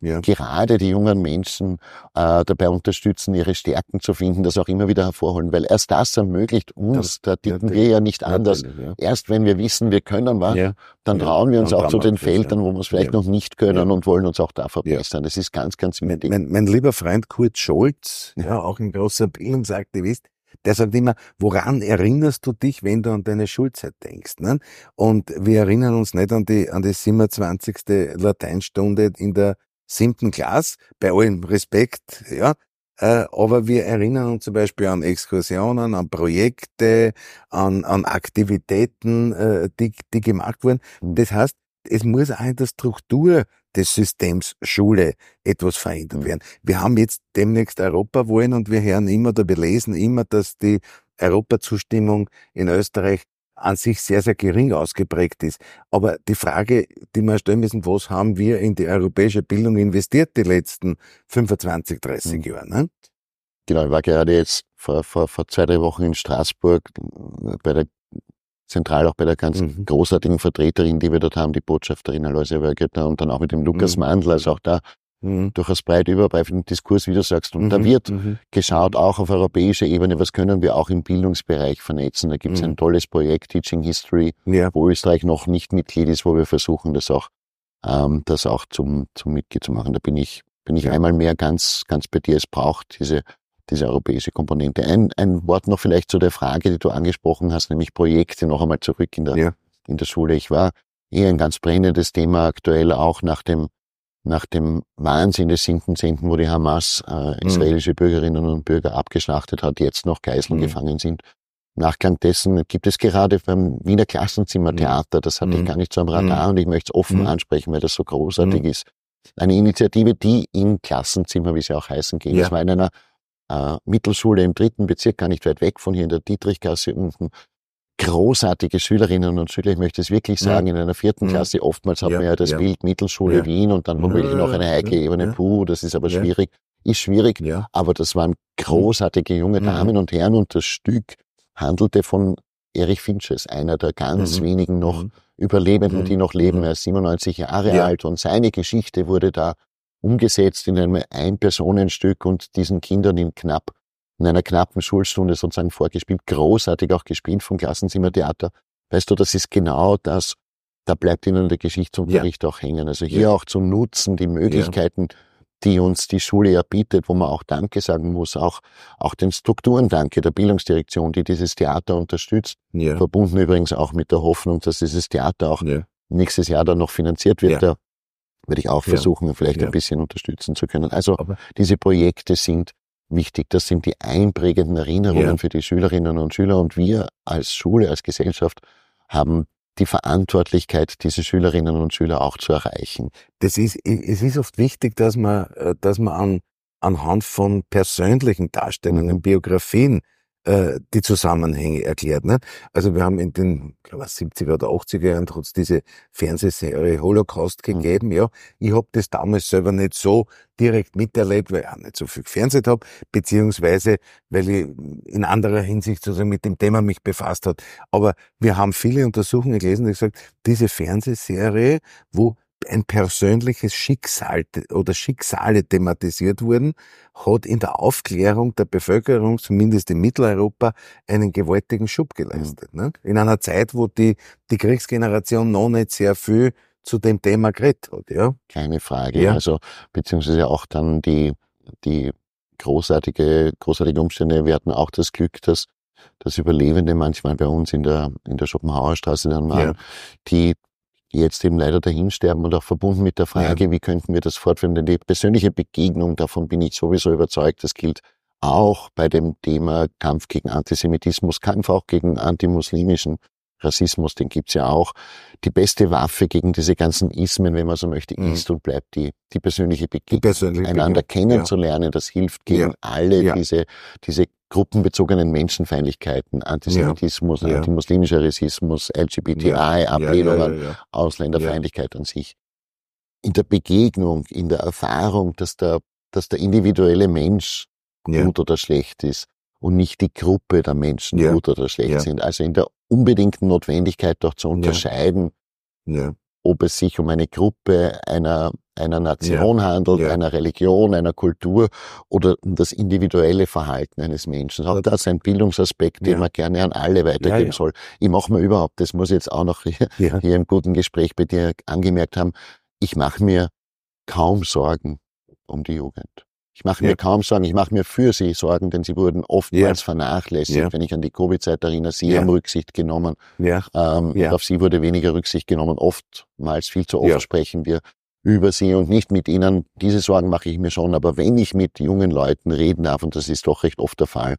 ja. gerade die jungen Menschen äh, dabei unterstützen, ihre Stärken zu finden, das auch immer wieder hervorholen, weil erst das ermöglicht uns, da ticken wir ja nicht anders. Ja. Erst wenn wir wissen, wir können was, Ja. dann Ja, trauen wir uns dann auch zu den das, Feldern, ja. wo wir es vielleicht Ja. noch nicht können Ja. und wollen uns auch da verbessern. Das ist ganz, ganz Mein, wichtig. mein, mein lieber Freund Kurt Scholz, ja, auch ein großer Bildungsaktivist, der sagt immer, woran erinnerst du dich, wenn du an deine Schulzeit denkst? Ne? Und wir erinnern uns nicht an die, an die 27. Lateinstunde in der siebten Klasse, bei allem Respekt, ja. äh, aber wir erinnern uns zum Beispiel an Exkursionen, an Projekte, an, an Aktivitäten, äh, die, die gemacht wurden. Das heißt, es muss auch in der Struktur des Systems Schule etwas verändert mhm. werden. Wir haben jetzt demnächst Europawahlen und wir hören immer oder wir lesen immer, dass die Europazustimmung in Österreich an sich sehr, sehr gering ausgeprägt ist. Aber die Frage, die wir stellen müssen, was haben wir in die europäische Bildung investiert die letzten 25, 30 mhm. Jahre? Ne? Genau, ich war gerade jetzt vor, vor, vor zwei, drei Wochen in Straßburg bei der zentral auch bei der ganzen mhm. großartigen Vertreterin, die wir dort haben, die Botschafterin Aloysia Wörgötter und dann auch mit dem Lukas mhm. Mandl, also auch da mhm. durchaus breit übergreifenden Diskurs, wie du sagst. Und da mhm. wird mhm. geschaut, auch auf europäischer Ebene, was können wir auch im Bildungsbereich vernetzen. Da gibt es ein mhm. tolles Projekt, Teaching History, ja. wo Österreich noch nicht Mitglied ist, wo wir versuchen, das auch, ähm, das auch zum, zum Mitglied zu machen. Da bin ich, bin ich ja. einmal mehr ganz, ganz bei dir. Es braucht diese diese europäische Komponente. Ein, ein Wort noch vielleicht zu der Frage, die du angesprochen hast, nämlich Projekte noch einmal zurück in der, ja. in der Schule. Ich war eher ein ganz brennendes Thema aktuell auch nach dem, nach dem Wahnsinn des 7.10., wo die Hamas äh, mhm. israelische mhm. Bürgerinnen und Bürger abgeschlachtet hat, jetzt noch Geiseln mhm. gefangen sind. Nachklang dessen gibt es gerade beim Wiener Klassenzimmertheater, das hatte ich mhm. gar nicht so am Radar mhm. und ich möchte es offen ansprechen, weil das so großartig ist. Eine Initiative, die im Klassenzimmer, wie sie auch heißen, geht. Ja. Das war in einer äh, Mittelschule im dritten Bezirk, gar nicht weit weg von hier in der Dietrichgasse unten. Großartige Schülerinnen und Schüler, ich möchte es wirklich sagen, ja. in einer vierten. Klasse, oftmals hat ja, man ja das ja. Bild Mittelschule Wien und dann womöglich noch eine heikle Ebene, puh, das ist aber schwierig. Ist schwierig, aber das waren großartige junge mhm. Damen und Herren und das Stück handelte von Erich Finches, einer der ganz mhm. wenigen noch mhm. Überlebenden, mhm. die noch leben. Mhm. Er ist 97 Jahre alt und seine Geschichte wurde da umgesetzt in einem Ein-Personen-Stück und diesen Kindern in knapp, in einer knappen Schulstunde sozusagen vorgespielt, großartig auch gespielt vom Klassenzimmertheater. Weißt du, das ist genau das, da bleibt ihnen der Geschichtsunterricht ja. auch hängen. Also hier ja. auch zu nutzen, die Möglichkeiten, ja. die uns die Schule ja bietet, wo man auch Danke sagen muss, auch, auch den Strukturen Danke der Bildungsdirektion, die dieses Theater unterstützt. Verbunden übrigens auch mit der Hoffnung, dass dieses Theater auch nächstes Jahr dann noch finanziert wird. Der würde ich auch versuchen, vielleicht ein bisschen unterstützen zu können. Also Aber diese Projekte sind wichtig. Das sind die einprägenden Erinnerungen ja. für die Schülerinnen und Schüler. Und wir als Schule, als Gesellschaft haben die Verantwortlichkeit, diese Schülerinnen und Schüler auch zu erreichen. Das ist, es ist oft wichtig, dass man, äh, dass man an, anhand von persönlichen Darstellungen, mhm. Biografien äh, die Zusammenhänge erklärt. Ne? Also wir haben in den glaube 70er oder 80er Jahren trotz diese Fernsehserie Holocaust mhm. gegeben. Ja, ich habe das damals selber nicht so direkt miterlebt, weil ich auch nicht so viel gefernseht habe, beziehungsweise weil ich in anderer Hinsicht sozusagen mit dem Thema mich befasst hat. Aber wir haben viele Untersuchungen gelesen, die gesagt, diese Fernsehserie, wo ein persönliches Schicksal oder Schicksale thematisiert wurden, hat in der Aufklärung der Bevölkerung, zumindest in Mitteleuropa, einen gewaltigen Schub geleistet. Mhm. Ne? In einer Zeit, wo die, die Kriegsgeneration noch nicht sehr viel zu dem Thema geredet hat. Ja? Keine Frage. Ja. Also, beziehungsweise auch dann die, die großartige, großartige Umstände. Wir hatten auch das Glück, dass dass Überlebende manchmal bei uns in der, in der Schopenhauerstraße dann waren, ja. die jetzt eben leider dahinsterben und auch verbunden mit der Frage, ja. wie könnten wir das fortführen? Denn die persönliche Begegnung, davon bin ich sowieso überzeugt, das gilt auch bei dem Thema Kampf gegen Antisemitismus, Kampf auch gegen antimuslimischen Rassismus, den gibt's ja auch. Die beste Waffe gegen diese ganzen Ismen, wenn man so möchte, mhm. ist und bleibt die, die persönliche Begegnung. Die persönliche Einander Begegnung. kennenzulernen, ja. das hilft gegen ja. alle ja. diese, diese gruppenbezogenen Menschenfeindlichkeiten, Antisemitismus, antimuslimischer Rassismus, LGBTI, Ablehnungen, Ausländerfeindlichkeit an sich. In der Begegnung, in der Erfahrung, dass der, dass der individuelle Mensch gut oder schlecht ist und nicht die Gruppe der Menschen gut oder schlecht sind. Also in der unbedingten Notwendigkeit doch zu unterscheiden, ja. Ja. ob es sich um eine Gruppe einer, einer Nation ja. handelt, einer Religion, einer Kultur oder um das individuelle Verhalten eines Menschen. Auch das ist ein Bildungsaspekt, den man gerne an alle weitergeben soll. Ich mache mir überhaupt, das muss ich jetzt auch noch hier, hier im guten Gespräch bei dir angemerkt haben, ich mache mir kaum Sorgen um die Jugend. Ich mache mir ja. kaum Sorgen, ich mache mir für sie Sorgen, denn sie wurden oftmals ja. vernachlässigt. Ja. Wenn ich an die Covid-Zeit erinnere, sie haben Rücksicht genommen. Ähm, auf sie wurde weniger Rücksicht genommen. Oftmals, viel zu oft sprechen wir über sie und nicht mit ihnen. Diese Sorgen mache ich mir schon, aber wenn ich mit jungen Leuten reden darf, und das ist doch recht oft der Fall,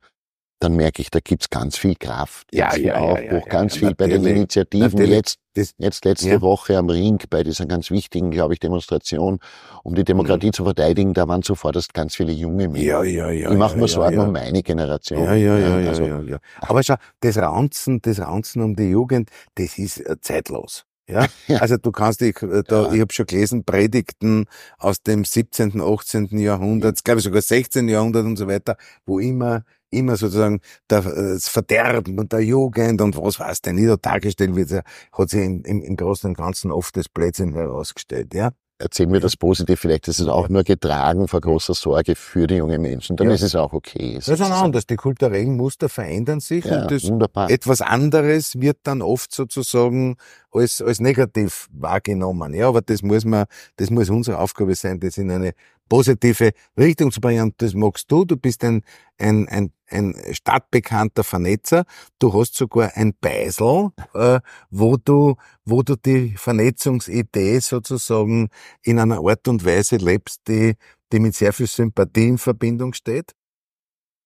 dann merke ich, da gibt's ganz viel Kraft, ja, ganz viel ja, Aufbruch, ja, ganz viel bei den Initiativen. natürlich. Jetzt, Das- jetzt letzte. Woche am Ring bei dieser ganz wichtigen, glaube ich, Demonstration, um die Demokratie zu verteidigen, da waren zuvorderst ganz viele junge Menschen. Mhm. Ja, ja, ja. ich mache mir Sorgen um meine Generation. Ja, ja, ja, ja, also, ja, ja. Aber schau, das Raunzen, das Raunzen um die Jugend, das ist äh, zeitlos. Ja? Ja. Also du kannst dich, äh, da, Ja. ich habe schon gelesen, Predigten aus dem 17., 18. Jahrhundert, glaube ich sogar 16. Jahrhundert und so weiter, wo immer, immer sozusagen der, äh, das Verderben und der Jugend und was weiß denn nicht da dargestellt wird, hat sich im, im, im Großen und Ganzen oft das Blödsinn herausgestellt, ja. Erzähl mir das positiv, vielleicht ist es auch nur getragen vor großer Sorge für die jungen Menschen, dann Ja. ist es auch okay. Das ist ist- anders. Die kulturellen Muster verändern sich ja, und das wunderbar. etwas anderes wird dann oft sozusagen als, als negativ wahrgenommen. Ja, aber das muss man, das muss unsere Aufgabe sein, das in eine positive Richtung zu bringen. Und das magst du. Du bist ein, ein, ein, ein stadtbekannter Vernetzer. Du hast sogar ein Beisel, äh, wo du, wo du die Vernetzungsidee sozusagen in einer Art und Weise lebst, die, die mit sehr viel Sympathie in Verbindung steht.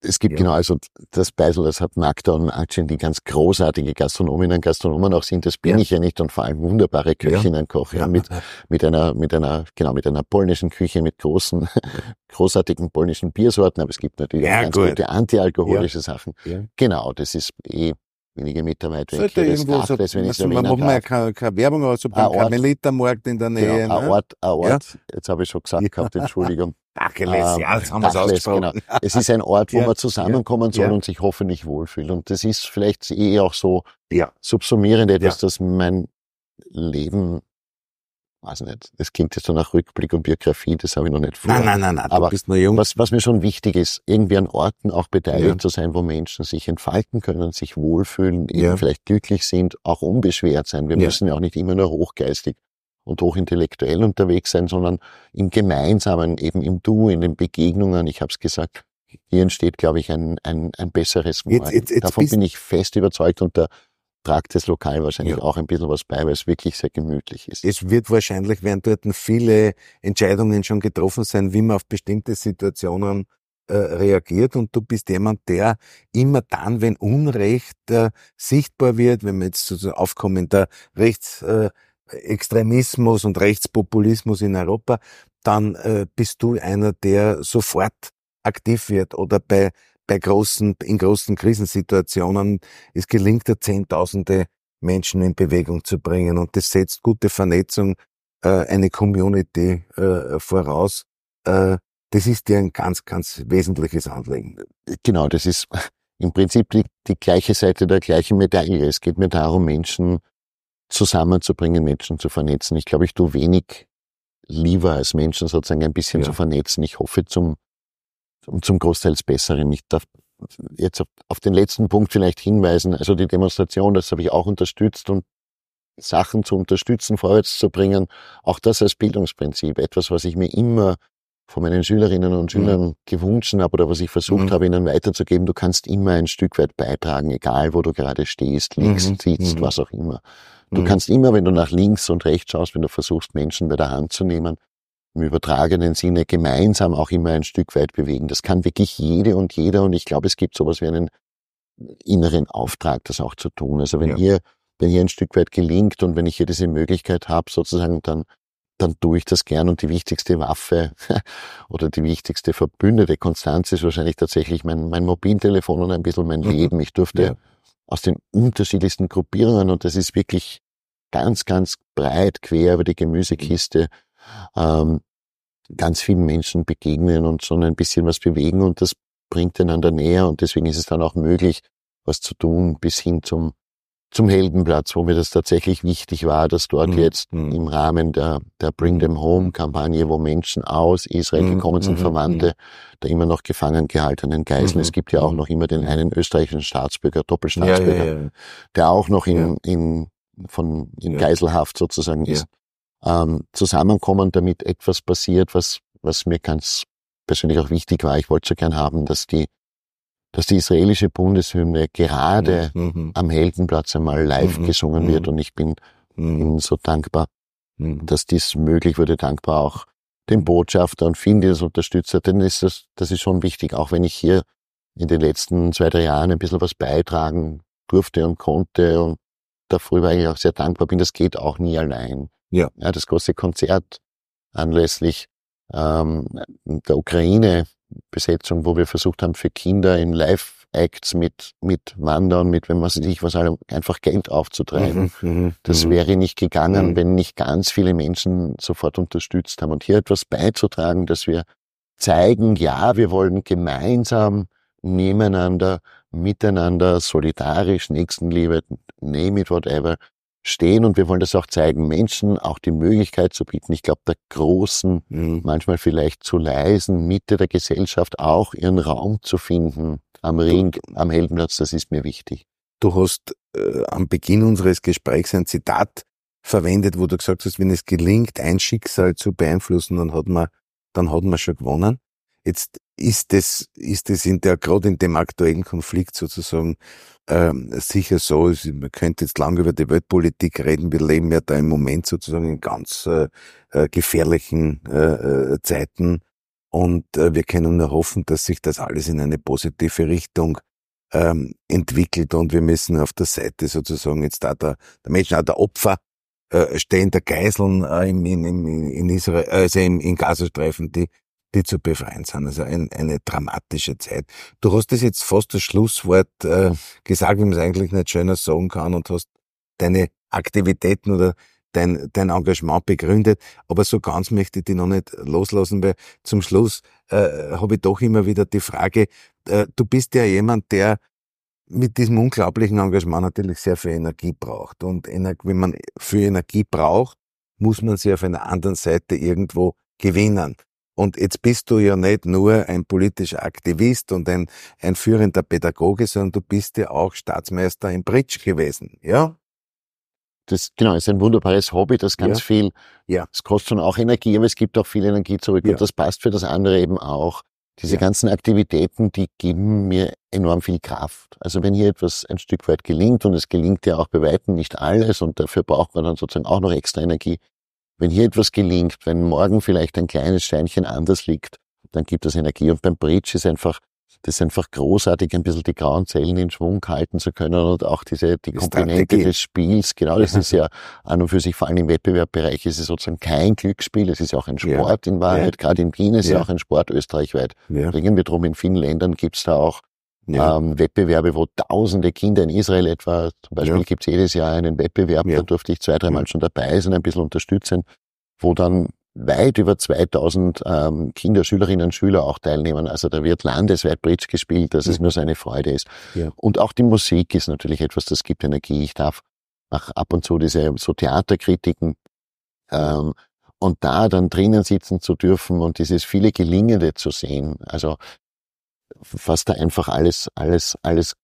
Es gibt Ja. genau, also das Beisel, das hat Magda und Aktien, die ganz großartige Gastronominnen und Gastronomen auch sind, das bin Ja. ich ja nicht und vor allem wunderbare Köchinnen kochen, ja, mit, mit einer, mit einer, genau, mit einer polnischen Küche, mit großen, großartigen polnischen Biersorten, aber es gibt natürlich ganz gut. gute antialkoholische Sachen. Genau, das ist eh wenige Meter weit weg. Sollte irgendwo so, wenn also, man macht mal keine, keine Werbung, aber so Ein beim. Karmelitermarkt in der Nähe. Genau, ein ne? Ort, ein Ort, jetzt habe ich schon gesagt gehabt, Entschuldigung. Tacheles, Ähm, ja, jetzt haben wir es Tacheles, genau. Es ist ein Ort, wo Ja, man zusammenkommen soll ja. und sich hoffentlich wohlfühlt. Und das ist vielleicht eh auch so Ja. subsumierend etwas, das mein Leben, weiß nicht, das klingt jetzt so nach Rückblick und Biografie, das habe ich noch nicht vor. Nein, nein, nein, nein, du Aber bist nur jung. Was, was mir schon wichtig ist, irgendwie an Orten auch beteiligt Ja. zu sein, wo Menschen sich entfalten können, sich wohlfühlen, eben Ja. vielleicht glücklich sind, auch unbeschwert sein. Wir Ja. müssen ja auch nicht immer nur hochgeistig und hochintellektuell unterwegs sein, sondern im Gemeinsamen, eben im Du, in den Begegnungen. Ich habe es gesagt, hier entsteht, glaube ich, ein, ein, ein besseres Jetzt- Morgen. jetzt- jetzt Davon bist- bin ich fest überzeugt und da tragt das Lokal wahrscheinlich Ja. auch ein bisschen was bei, weil es wirklich sehr gemütlich ist. Es wird wahrscheinlich, werden dort viele Entscheidungen schon getroffen sein, wie man auf bestimmte Situationen äh, reagiert. Und du bist jemand, der immer dann, wenn Unrecht äh, sichtbar wird, wenn man jetzt so aufkommender Rechtsextremismus äh, Extremismus und Rechtspopulismus in Europa, dann äh, bist du einer, der sofort aktiv wird oder bei bei großen, in großen Krisensituationen, es gelingt dir Zehntausende Menschen in Bewegung zu bringen. Und das setzt gute Vernetzung, äh, eine Community äh, voraus. Äh, das ist dir ein ganz, ganz wesentliches Anliegen. Genau, das ist im Prinzip die, die gleiche Seite der gleichen Medaille. Es geht mir darum, Menschen zusammenzubringen, Menschen zu vernetzen. Ich glaube, ich tue wenig lieber als Menschen sozusagen ein bisschen Ja. zu vernetzen. Ich hoffe zum, zum, Großteils Besseren. Ich darf jetzt auf, auf den letzten Punkt vielleicht hinweisen. Also die Demonstration, das habe ich auch unterstützt und Sachen zu unterstützen, vorwärts zu bringen. Auch das als Bildungsprinzip. Etwas, was ich mir immer von meinen Schülerinnen und Schülern gewünscht habe oder was ich versucht Mhm. habe, ihnen weiterzugeben. Du kannst immer ein Stück weit beitragen, egal wo du gerade stehst, liegst, Mhm. sitzt, Mhm. was auch immer. Du Mhm. kannst immer, wenn du nach links und rechts schaust, wenn du versuchst, Menschen bei der Hand zu nehmen, im übertragenen Sinne gemeinsam auch immer ein Stück weit bewegen. Das kann wirklich jede und jeder und ich glaube, es gibt sowas wie einen inneren Auftrag, das auch zu tun. Also wenn Ja. hier, wenn hier ein Stück weit gelingt und wenn ich hier diese Möglichkeit habe, sozusagen, dann, dann tue ich das gern und die wichtigste Waffe oder die wichtigste Verbündete Konstanz ist wahrscheinlich tatsächlich mein, mein Mobiltelefon und ein bisschen mein Mhm. Leben. Ich durfte Ja. aus den unterschiedlichsten Gruppierungen und das ist wirklich ganz, ganz breit quer über die Gemüsekiste ähm, ganz vielen Menschen begegnen und schon ein bisschen was bewegen und das bringt einander näher und deswegen ist es dann auch möglich, was zu tun bis hin zum zum Heldenplatz, wo mir das tatsächlich wichtig war, dass dort Mhm. jetzt Mhm. im Rahmen der, der Bring Them Home Kampagne, wo Menschen aus Israel Mhm. gekommen sind, Mhm. Verwandte der immer noch gefangen gehaltenen Geiseln. Es gibt ja auch noch immer den einen österreichischen Staatsbürger, Ja, Doppelstaatsbürger, ja, ja. der auch noch in, in, von, in Ja. Geiselhaft sozusagen Ja. ist, ähm, zusammenkommen, damit etwas passiert, was, was mir ganz persönlich auch wichtig war. Ich wollte so gern haben, dass die, dass die israelische Bundeshymne gerade Mhm. am Heldenplatz einmal live Mhm. gesungen wird Mhm. und ich bin Mhm. Ihnen so dankbar, mhm. dass dies möglich wurde, dankbar auch den Botschafter und vielen, die das unterstützt denn ist das, das ist schon wichtig, auch wenn ich hier in den letzten zwei, drei Jahren ein bisschen was beitragen durfte und konnte und dafür eigentlich auch sehr dankbar bin, das geht auch nie allein. Ja. ja das große Konzert anlässlich ähm, der Ukraine-Besetzung, wo wir versucht haben, für Kinder in Live-Acts mit, mit Wandern, mit, wenn man sich was einfach Geld aufzutreiben. Mhm, mhm das mhm. wäre nicht gegangen, mhm. wenn nicht ganz viele Menschen sofort unterstützt haben. Und hier etwas beizutragen, dass wir zeigen, ja, wir wollen gemeinsam nebeneinander, miteinander, solidarisch, Nächstenliebe, name it, whatever, stehen und wir wollen das auch zeigen, Menschen auch die Möglichkeit zu bieten, ich glaube, der großen, mhm. manchmal vielleicht zu leisen Mitte der Gesellschaft auch ihren Raum zu finden am Ring, am Heldenplatz, das ist mir wichtig. Du hast äh, am Beginn unseres Gesprächs ein Zitat verwendet, wo du gesagt hast, wenn es gelingt, ein Schicksal zu beeinflussen, dann hat man, dann hat man schon gewonnen. Jetzt ist es, ist es in der, gerade in dem aktuellen Konflikt sozusagen ähm, sicher so, man könnte jetzt lange über die Weltpolitik reden, wir leben ja da im Moment sozusagen in ganz äh, äh, gefährlichen äh, äh, Zeiten. Und äh, wir können nur hoffen, dass sich das alles in eine positive Richtung ähm, entwickelt. Und wir müssen auf der Seite sozusagen jetzt da der, der Menschen, auch der Opfer äh, stehen, der Geiseln äh, in, in, in Israel, also in, in Gazastreifen, die die zu befreien sind. Also ein, eine dramatische Zeit. Du hast das jetzt fast das Schlusswort äh, gesagt, wie man es eigentlich nicht schöner sagen kann und hast deine Aktivitäten oder dein, dein Engagement begründet. Aber so ganz möchte ich dich noch nicht loslassen, weil zum Schluss äh, habe ich doch immer wieder die Frage, äh, du bist ja jemand, der mit diesem unglaublichen Engagement natürlich sehr viel Energie braucht. Und wenn man für Energie braucht, muss man sie auf einer anderen Seite irgendwo gewinnen. Und jetzt bist du ja nicht nur ein politischer Aktivist und ein, ein führender Pädagoge, sondern du bist ja auch Staatsmeister im Bridge gewesen, ja? Das, genau, ist ein wunderbares Hobby, das ganz ja. viel, ja. es kostet schon auch Energie, aber es gibt auch viel Energie zurück ja. und das passt für das andere eben auch. Diese ja. ganzen Aktivitäten, die geben mir enorm viel Kraft. Also wenn hier etwas ein Stück weit gelingt und es gelingt ja auch bei Weitem nicht alles und dafür braucht man dann sozusagen auch noch extra Energie, wenn hier etwas gelingt, wenn morgen vielleicht ein kleines Steinchen anders liegt, dann gibt es Energie. Und beim Bridge ist einfach, das ist einfach großartig, ein bisschen die grauen Zellen in Schwung halten zu können und auch diese, die, Komponente des Spiels. Genau, das ist ja an und für sich, vor allem im Wettbewerbbereich, ist es sozusagen kein Glücksspiel. Es ist ja auch ein Sport ja. in Wahrheit. Ja. Gerade in Wien ist ja. ja auch ein Sport österreichweit. Ja. Bringen wir drum, in vielen Ländern gibt's da auch ja. ähm, Wettbewerbe, wo tausende Kinder in Israel etwa, zum Beispiel ja. gibt es jedes Jahr einen Wettbewerb, ja. da durfte ich zwei, dreimal schon dabei sein, ein bisschen unterstützen, wo dann weit über 2000 ähm, Kinder, Schülerinnen und Schüler auch teilnehmen. Also da wird landesweit Bridge gespielt, dass es nur so eine Freude ist. Und auch die Musik ist natürlich etwas, das gibt Energie. Ich darf auch ab und zu diese so Theaterkritiken ähm, und da dann drinnen sitzen zu dürfen und dieses viele Gelingende zu sehen. Also was da einfach alles, alles, alles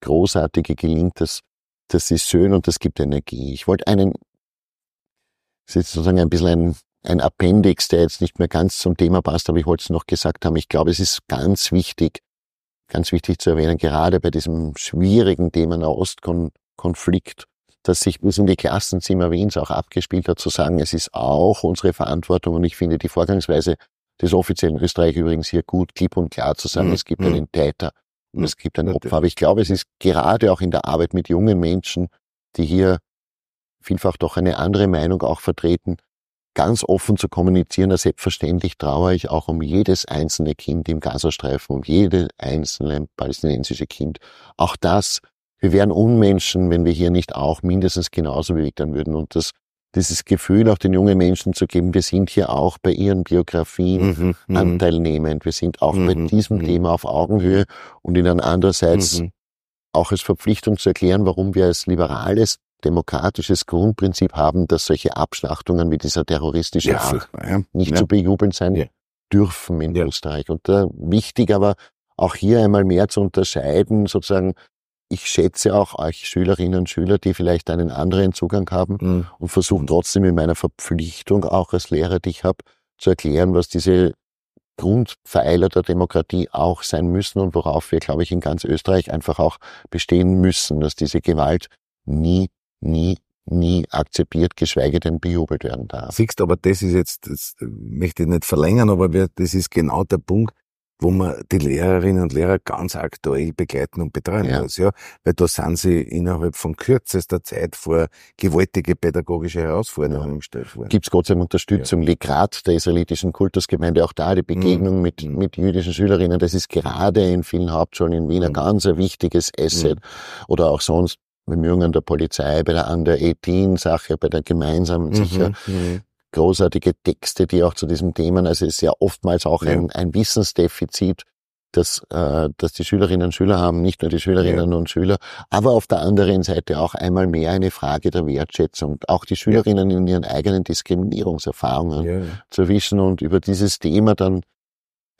Großartige gelingt, das, das ist schön und das gibt Energie. Ich wollte einen, das ist sozusagen ein bisschen ein, ein Appendix, der jetzt nicht mehr ganz zum Thema passt, aber ich wollte es noch gesagt haben. Ich glaube, es ist ganz wichtig, ganz wichtig zu erwähnen, gerade bei diesem schwierigen Thema Nahostkonflikt, dass sich bis in die Klassenzimmer Wiens auch abgespielt hat, zu sagen, es ist auch unsere Verantwortung und ich finde die Vorgangsweise des offiziellen Österreich übrigens hier gut, klipp und klar zu sagen, mhm. es gibt mhm. einen Täter und mhm. es gibt ein Opfer. Aber ich glaube, es ist gerade auch in der Arbeit mit jungen Menschen, die hier vielfach doch eine andere Meinung auch vertreten, ganz offen zu kommunizieren. Selbstverständlich trauere ich auch um jedes einzelne Kind im Gazastreifen, um jedes einzelne palästinensische Kind. Auch das, wir wären Unmenschen, wenn wir hier nicht auch mindestens genauso bewegt würden. Und das dieses Gefühl auch den jungen Menschen zu geben, wir sind hier auch bei ihren Biografien mhm, mhm. anteilnehmend. Wir sind auch mhm, bei diesem mhm. Thema auf Augenhöhe und ihnen andererseits mhm. auch als Verpflichtung zu erklären, warum wir als liberales, demokratisches Grundprinzip haben, dass solche Abschlachtungen wie dieser terroristische ja, Akt ja. nicht ja. zu bejubeln sein dürfen in Österreich. Und äh, wichtig aber auch hier einmal mehr zu unterscheiden, sozusagen ich schätze auch euch Schülerinnen und Schüler, die vielleicht einen anderen Zugang haben mhm. und versuchen trotzdem in meiner Verpflichtung auch als Lehrer, die ich habe, zu erklären, was diese Grundpfeiler der Demokratie auch sein müssen und worauf wir, glaube ich, in ganz Österreich einfach auch bestehen müssen, dass diese Gewalt nie, nie nie akzeptiert, geschweige denn bejubelt werden darf. Siehst, aber das ist jetzt, das möchte ich nicht verlängern, aber das ist genau der Punkt, wo man die Lehrerinnen und Lehrer ganz aktuell begleiten und betreuen ja. muss, ja. Weil da sind sie innerhalb von kürzester Zeit vor gewaltige pädagogische Herausforderungen ja. gestellt worden. Gibt es Gott sei Dank Unterstützung. Ja. Legrat der israelitischen Kultusgemeinde, auch da die Begegnung mhm. mit, mhm. mit jüdischen Schülerinnen, das ist gerade in vielen Hauptschulen in Wien ein mhm. ganz ein wichtiges Asset. Mhm. Oder auch sonst Bemühungen der Polizei, bei der Under 18 Sache, bei der gemeinsamen mhm. sicher. Mhm großartige Texte, die auch zu diesem Themen, also es ist ja oftmals auch ja. ein, ein Wissensdefizit, dass, äh, dass die Schülerinnen und Schüler haben, nicht nur die Schülerinnen ja. und Schüler, aber auf der anderen Seite auch einmal mehr eine Frage der Wertschätzung, auch die Schülerinnen ja. in ihren eigenen Diskriminierungserfahrungen zu wissen und über dieses Thema dann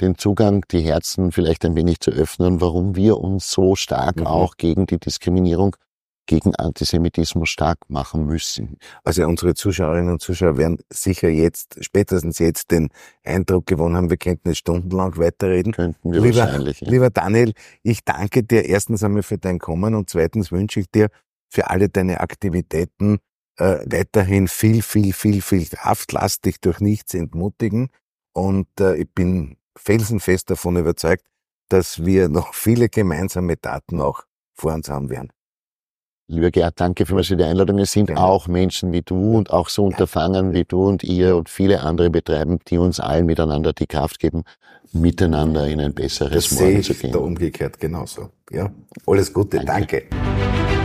den Zugang, die Herzen vielleicht ein wenig zu öffnen, warum wir uns so stark mhm. auch gegen die Diskriminierung gegen Antisemitismus stark machen müssen. Also unsere Zuschauerinnen und Zuschauer werden sicher jetzt, spätestens jetzt den Eindruck gewonnen haben, wir könnten jetzt stundenlang weiterreden. Könnten wir lieber, wahrscheinlich. Ja. Lieber Daniel, ich danke dir erstens einmal für dein Kommen und zweitens wünsche ich dir für alle deine Aktivitäten äh, weiterhin viel, viel, viel, viel Kraft. Lass dich durch nichts entmutigen und äh, ich bin felsenfest davon überzeugt, dass wir noch viele gemeinsame Taten auch vor uns haben werden. Lieber Gerd, danke vielmals für die Einladung. Es sind auch Menschen wie du und auch so Unterfangen wie du und ihr und viele andere betreiben, die uns allen miteinander die Kraft geben, miteinander in ein besseres das Morgen zu gehen. Da umgekehrt genauso. Ja, alles Gute, danke. danke.